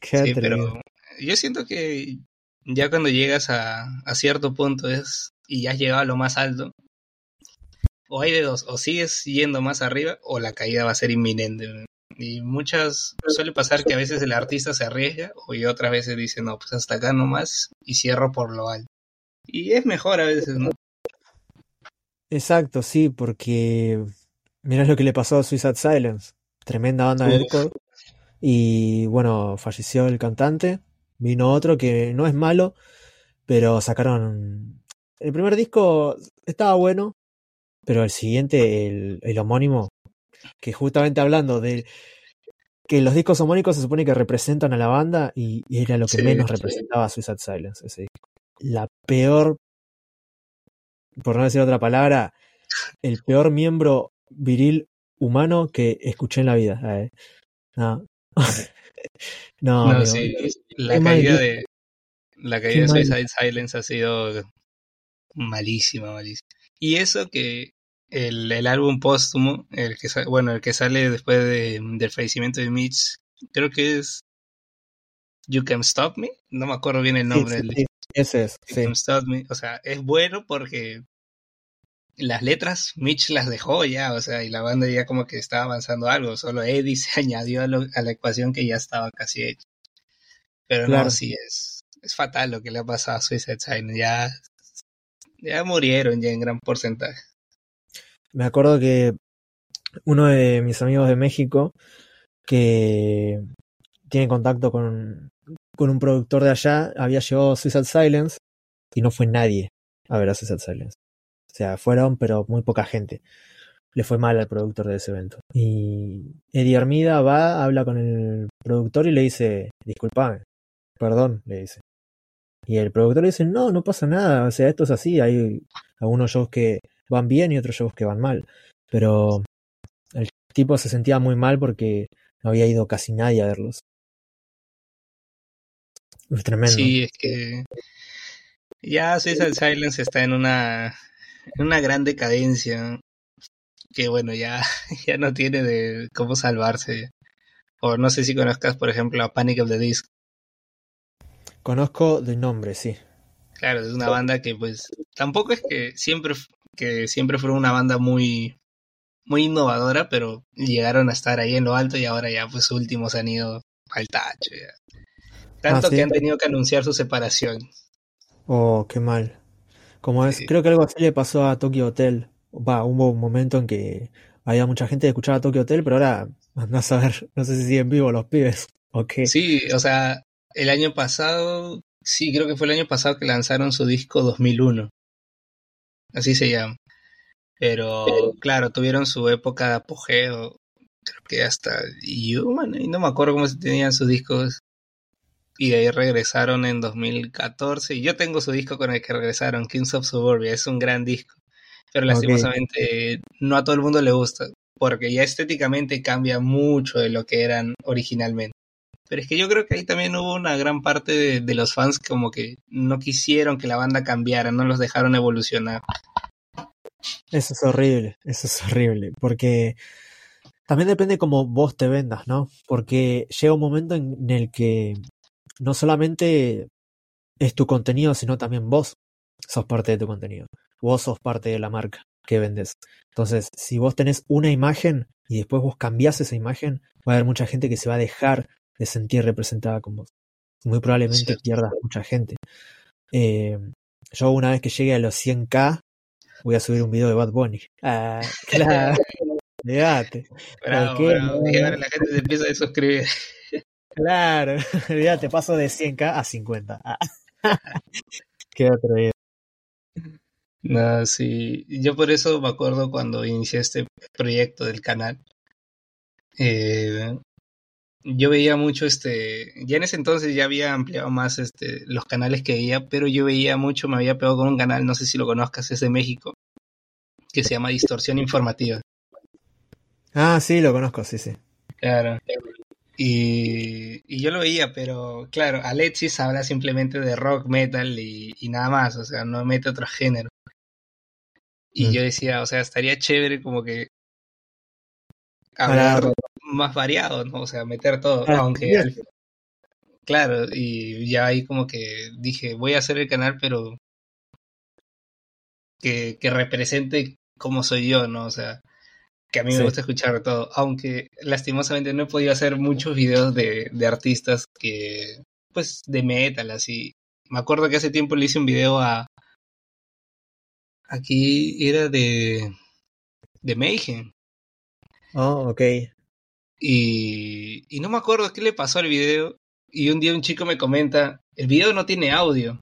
sí, pero yo siento que ya cuando llegas a, a cierto punto es y ya has llegado a lo más alto, o hay de dos, o sigues yendo más arriba o la caída va a ser inminente. Y muchas, suele pasar que a veces el artista se arriesga y otras veces dice, no, pues hasta acá nomás y cierro por lo alto. Y es mejor a veces, ¿no? Exacto, sí, porque mirá lo que le pasó a Suicide Silence, tremenda banda de disco. Y bueno, falleció el cantante, vino otro que no es malo, pero sacaron... El primer disco estaba bueno, pero el siguiente, el, el homónimo, que justamente hablando de que los discos homónicos se supone que representan a la banda y, era lo que menos representaba a Suicide Silence ese disco. La peor, por no decir otra palabra, el peor miembro viril humano que escuché en la vida. Eh. No. no, no sí. La caída de la caída de Suicide Silence ha sido malísima, malísima. Y eso que el, el álbum póstumo, el que bueno, el que sale después de, del fallecimiento de Mitch, creo que es You Can Stop Me, no me acuerdo bien el nombre del Ese es, Me, o sea, es bueno porque las letras Mitch las dejó ya, o sea, y la banda ya como que estaba avanzando algo, solo Eddie se añadió a, la ecuación que ya estaba casi hecha. Pero no, sí, es, es fatal lo que le ha pasado a Suicide Silence, ya, ya murieron ya en gran porcentaje. Me acuerdo que uno de mis amigos de México que tiene contacto con, con un productor de allá había llevado Suicide Silence y no fue nadie a ver a Suicide Silence. O sea, fueron, pero muy poca gente. Le fue mal al productor de ese evento. Y Eddie Armida va, habla con el productor y le dice, disculpame, perdón, le dice. Y el productor le dice, no, no pasa nada, o sea, esto es así, hay algunos shows que van bien y otros shows que van mal. Pero el tipo se sentía muy mal porque no había ido casi nadie a verlos. Es tremendo. Sí, es que ya Suicide Silence está en una, en una gran decadencia que bueno, ya, ya no tiene de cómo salvarse. O no sé si conozcas, por ejemplo, a Panic of the Disc. Conozco de nombre, sí. Claro, es una banda que pues tampoco es que siempre que siempre fueron una banda muy, muy innovadora, pero llegaron a estar ahí en lo alto y ahora ya pues últimos han ido al tacho. Tanto ah, que han tenido que anunciar su separación. Oh, qué mal. Como es, creo que algo así le pasó a Tokyo Hotel. Va, hubo un momento en que había mucha gente que escuchaba Tokyo Hotel, pero ahora andás a ver, no sé si siguen vivos los pibes o qué. Sí, o sea, el año pasado, sí, creo que fue el año pasado que lanzaron su disco 2001 así se llama. Pero claro, tuvieron su época de apogeo, creo que hasta Human, y no me acuerdo cómo se tenían sus discos. Y de ahí regresaron en 2014. Y yo tengo su disco con el que regresaron, Kings of Suburbia, es un gran disco. Pero lastimosamente no a todo el mundo le gusta, porque ya estéticamente cambia mucho de lo que eran originalmente. Pero es que yo creo que ahí también hubo una gran parte de, de, los fans como que no quisieron que la banda cambiara, no los dejaron evolucionar. Eso es horrible, eso es horrible, porque También depende cómo vos te vendas, ¿no? Porque llega un momento en el que no solamente es tu contenido, sino también vos sos parte de tu contenido. Vos sos parte de la marca que vendes. Entonces, si vos tenés una imagen y después vos cambiás esa imagen, va a haber mucha gente que se va a dejar de sentir representada con vos. Muy probablemente pierdas mucha gente. Eh, yo una vez que llegue a los 100k, voy a subir un video de Bad Bunny. Ah, claro. Bravo, ahora la gente se empieza a suscribir. Claro, olvídate, paso de 100k a 50. Ah. Qué otro video. No, sí. Yo por eso me acuerdo cuando inicié este proyecto del canal. Eh, yo veía mucho este. Ya en ese entonces ya había ampliado más este los canales que veía, pero yo veía mucho, me había pegado con un canal, no sé si lo conozcas, es de México, que se llama Distorsión Informativa. Ah, sí, lo conozco, sí, sí. Claro. Y, y yo lo veía, pero claro, Alexis habla simplemente de rock, metal y, y nada más, o sea, no mete otro género. Y mm. yo decía, o sea, estaría chévere como que hablar más variado, ¿no? O sea, meter todo, aunque... claro, y ya ahí como que dije, voy a hacer el canal, pero que, que represente como soy yo, ¿no? O sea, que a mí me gusta escuchar todo, aunque lastimosamente no he podido hacer muchos videos de, de artistas que, pues, de metal, así. Me acuerdo que hace tiempo le hice un video a, Aquí era de, de Mayhem. Oh, ok. Y, y no me acuerdo qué le pasó al video. Y un día un chico me comenta, el video no tiene audio.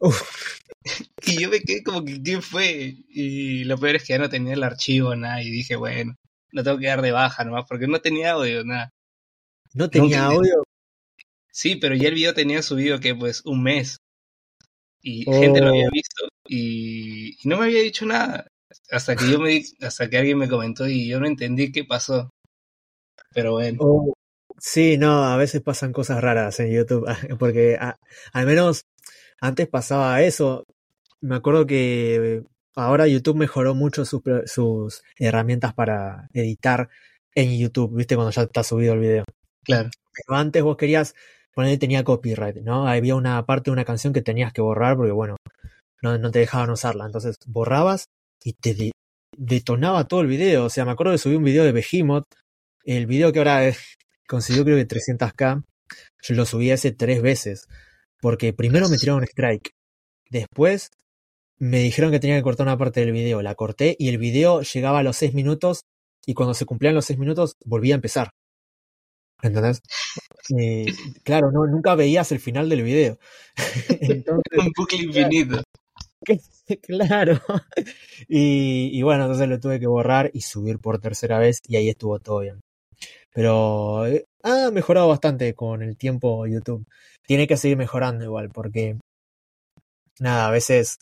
y yo me quedé como que, ¿quién fue? Y lo peor es que ya no tenía el archivo, nada. Y dije, bueno, no tengo que dar de baja nomás, porque no tenía audio, nada. ¿No tenía audio? Sí, pero ya el video tenía subido que pues un mes. Y gente lo había oh. visto y, no me había dicho nada hasta que yo me hasta que alguien me comentó y yo no entendí qué pasó. Pero bueno. Oh, sí, no, a veces pasan cosas raras en YouTube, porque al menos antes pasaba eso. Me acuerdo que ahora YouTube mejoró mucho sus, sus herramientas para editar en YouTube, viste, cuando ya está subido el video. Claro. Pero antes vos querías, poner tenía copyright, ¿no? Había una parte de una canción que tenías que borrar porque, bueno, no, no te dejaban usarla. Entonces borrabas y te detonaba todo el video. O sea, me acuerdo que subí un video de Behemoth. El video que ahora consiguió creo que 300k. Yo lo subí hace tres veces. Porque primero me tiraron strike. Después me dijeron que tenía que cortar una parte del video. La corté y el video llegaba a los 6 minutos. Y cuando se cumplían los 6 minutos volvía a empezar. ¿Entendés? Eh, claro, no, nunca veías el final del video. Entonces, un bucle infinito. Claro. Y, y, bueno, entonces lo tuve que borrar y subir por tercera vez y ahí estuvo todo bien. Pero eh, ha mejorado bastante con el tiempo YouTube. Tiene que seguir mejorando igual porque, nada, a veces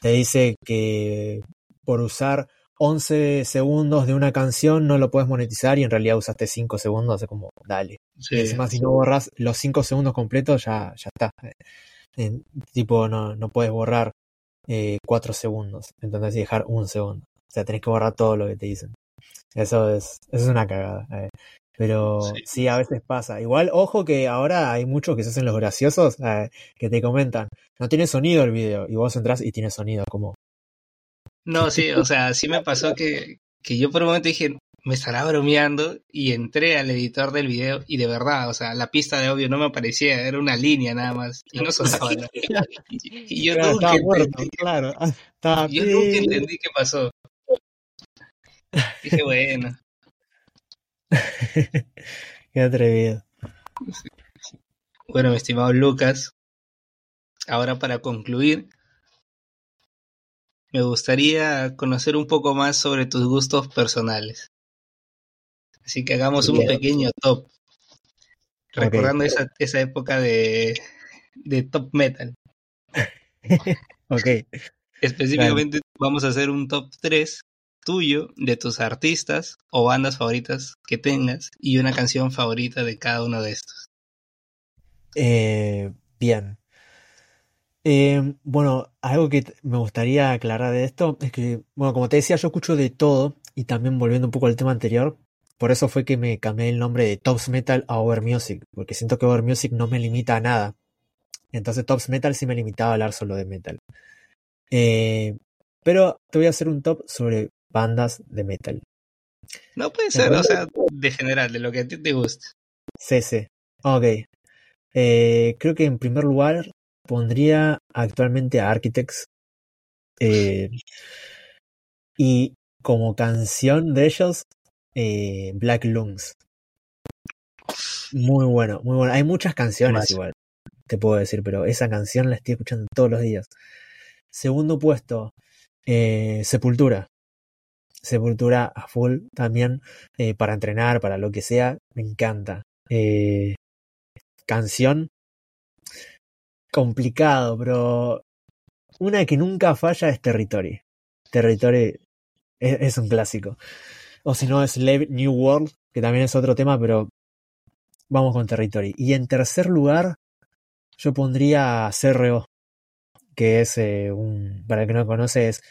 te dice que por usar 11 segundos de una canción no lo puedes monetizar y en realidad usaste 5 segundos, hace como, dale. Sí, encima si no borras los 5 segundos completos ya, ya está. Eh, tipo, no, no puedes borrar eh, cuatro segundos. Entonces dejar un segundo. O sea, tenés que borrar todo lo que te dicen. Eso es, eso es una cagada. Eh. Pero sí. a veces pasa. Igual, ojo que ahora hay muchos que se hacen los graciosos eh, que te comentan, no tiene sonido el video. Y vos entras y tiene sonido, como. No, sí, o sea, sí me pasó que, que yo por un momento dije, me estará bromeando y entré al editor del video y de verdad, o sea, la pista de audio no me aparecía, era una línea nada más y no sonaba nada. Y, yo nunca entendí, claro. yo nunca entendí qué pasó. Dije, bueno. qué atrevido. Bueno, mi estimado Lucas, ahora para concluir, me gustaría conocer un poco más sobre tus gustos personales. Así que hagamos un pequeño top. Recordando esa, esa época de, de top metal. ok. Específicamente vamos a hacer un top 3 tuyo de tus artistas o bandas favoritas que tengas y una canción favorita de cada uno de estos. Eh, bien. Eh, bueno, algo que me gustaría aclarar de esto es que, bueno, como te decía, yo escucho de todo y también volviendo un poco al tema anterior, por eso fue que me cambié el nombre de Tops Metal a Over Music, porque siento que Over Music no me limita a nada. Entonces Tops Metal sí me limitaba a hablar solo de metal. Eh, pero te voy a hacer un top sobre bandas de metal. No puede ser, o sea, de general, de lo que a ti te guste. Sí, sí. Ok. Eh, creo que en primer lugar pondría actualmente a Architects. Eh, y como canción de ellos, eh, Black Lungs. Muy bueno, muy bueno. Hay muchas canciones igual, te puedo decir, pero esa canción la estoy escuchando todos los días. Segundo puesto, Sepultura. Sepultura a full también eh, para entrenar, para lo que sea, me encanta. Eh, canción complicado, pero una que nunca falla es Territory. Territory es, un clásico. O si no es Live New World, que también es otro tema, pero vamos con Territory. Y en tercer lugar, yo pondría CRO, que es un, para el que no conoce, es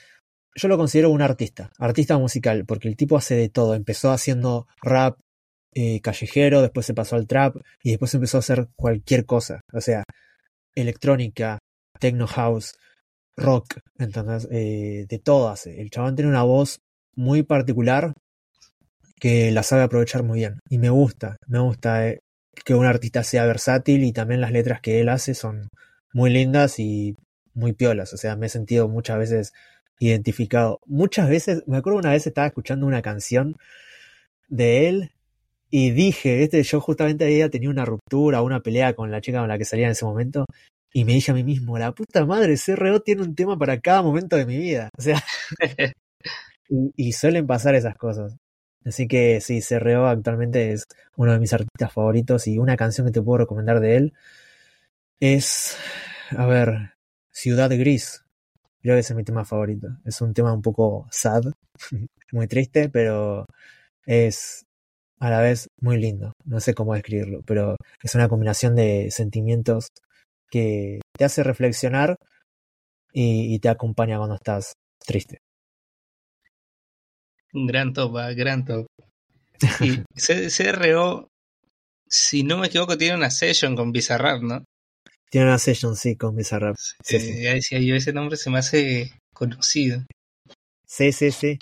yo lo considero un artista, artista musical, porque el tipo hace de todo. Empezó haciendo rap eh, callejero, después se pasó al trap y después empezó a hacer cualquier cosa. O sea, electrónica, techno house, rock, entonces, eh, de todo hace. El chabón tiene una voz muy particular que la sabe aprovechar muy bien. Y me gusta, me gusta eh, que un artista sea versátil y también las letras que él hace son muy lindas y muy piolas. O sea, me he sentido muchas veces identificado. Muchas veces, me acuerdo una vez estaba escuchando una canción de él y dije, este, yo justamente había tenido una ruptura, una pelea con la chica con la que salía en ese momento y me dije a mí mismo, la puta madre, CRO tiene un tema para cada momento de mi vida. O sea, y, suelen pasar esas cosas. Así que sí, CRO actualmente es uno de mis artistas favoritos y una canción que te puedo recomendar de él es, a ver, Ciudad Gris. Creo que ese es mi tema favorito. Es un tema un poco sad, muy triste, pero es a la vez muy lindo. No sé cómo describirlo, pero es una combinación de sentimientos que te hace reflexionar y, te acompaña cuando estás triste. Gran top, gran top. Y CRO, si no me equivoco, tiene una session con Bizarrap, ¿no? Tiene una session, sí, con Bizarrap. Sí, Ya decía yo, ese nombre se me hace conocido. Sí, sí, sí.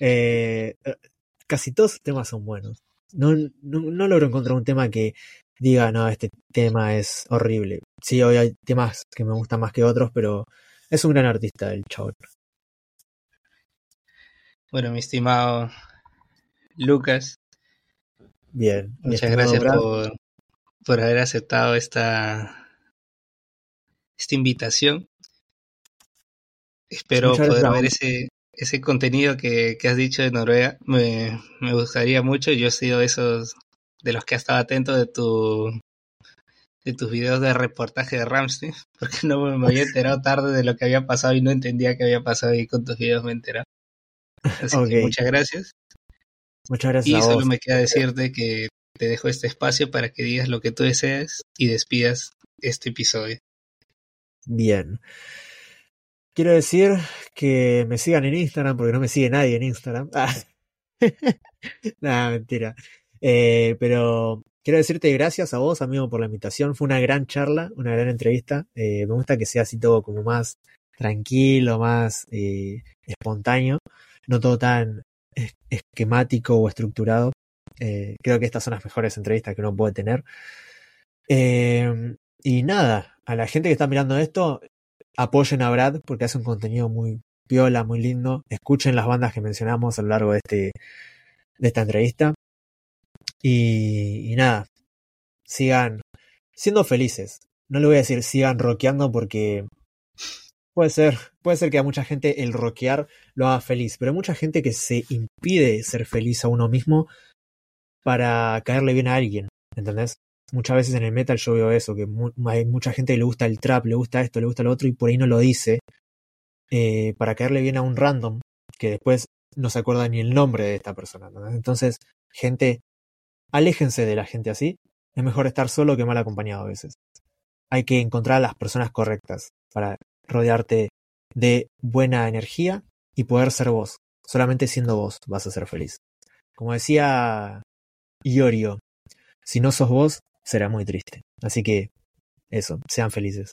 Eh, casi todos los temas son buenos. No, no, logro encontrar un tema que diga, no, este tema es horrible. Sí, hoy hay temas que me gustan más que otros, pero es un gran artista el chavo. Bueno, mi estimado Lucas. Bien. Muchas gracias por, por haber aceptado esta esta invitación. Espero poder ver ese, ese contenido que, has dicho de Noruega. Me, gustaría mucho. Yo he sido de esos de los que ha estado atento de tu de tus videos de reportaje de Ramstein, porque no me había enterado tarde de lo que había pasado y no entendía qué había pasado y con tus videos me he enterado. Así que muchas gracias. Muchas gracias. Y solo me queda decirte que te dejo este espacio para que digas lo que tú deseas y despidas este episodio. Bien. Quiero decir que me sigan en Instagram porque no me sigue nadie en Instagram. Nada, mentira. Eh, pero quiero decirte gracias a vos, amigo, por la invitación. Fue una gran charla, una gran entrevista. Eh, me gusta que sea así todo como más tranquilo, más eh, espontáneo, no todo tan esquemático o estructurado. creo que estas son las mejores entrevistas que uno puede tener. y nada, a la gente que está mirando esto, apoyen a Brad porque hace un contenido muy piola, muy lindo. Escuchen las bandas que mencionamos a lo largo de, este, de esta entrevista. Y, nada, sigan siendo felices. No le voy a decir sigan rockeando porque puede ser, puede ser que a mucha gente el rockear lo haga feliz, pero hay mucha gente que se impide ser feliz a uno mismo para caerle bien a alguien, ¿entendés? Muchas veces en el metal yo veo eso, que hay mucha gente que le gusta el trap, le gusta esto, le gusta lo otro y por ahí no lo dice eh, para caerle bien a un random que después no se acuerda ni el nombre de esta persona. Entonces, gente, aléjense de la gente así. Es mejor estar solo que mal acompañado a veces. Hay que encontrar a las personas correctas para rodearte de buena energía y poder ser vos. Solamente siendo vos vas a ser feliz. Como decía Iorio. Si no sos vos, será muy triste. Así que, eso, sean felices.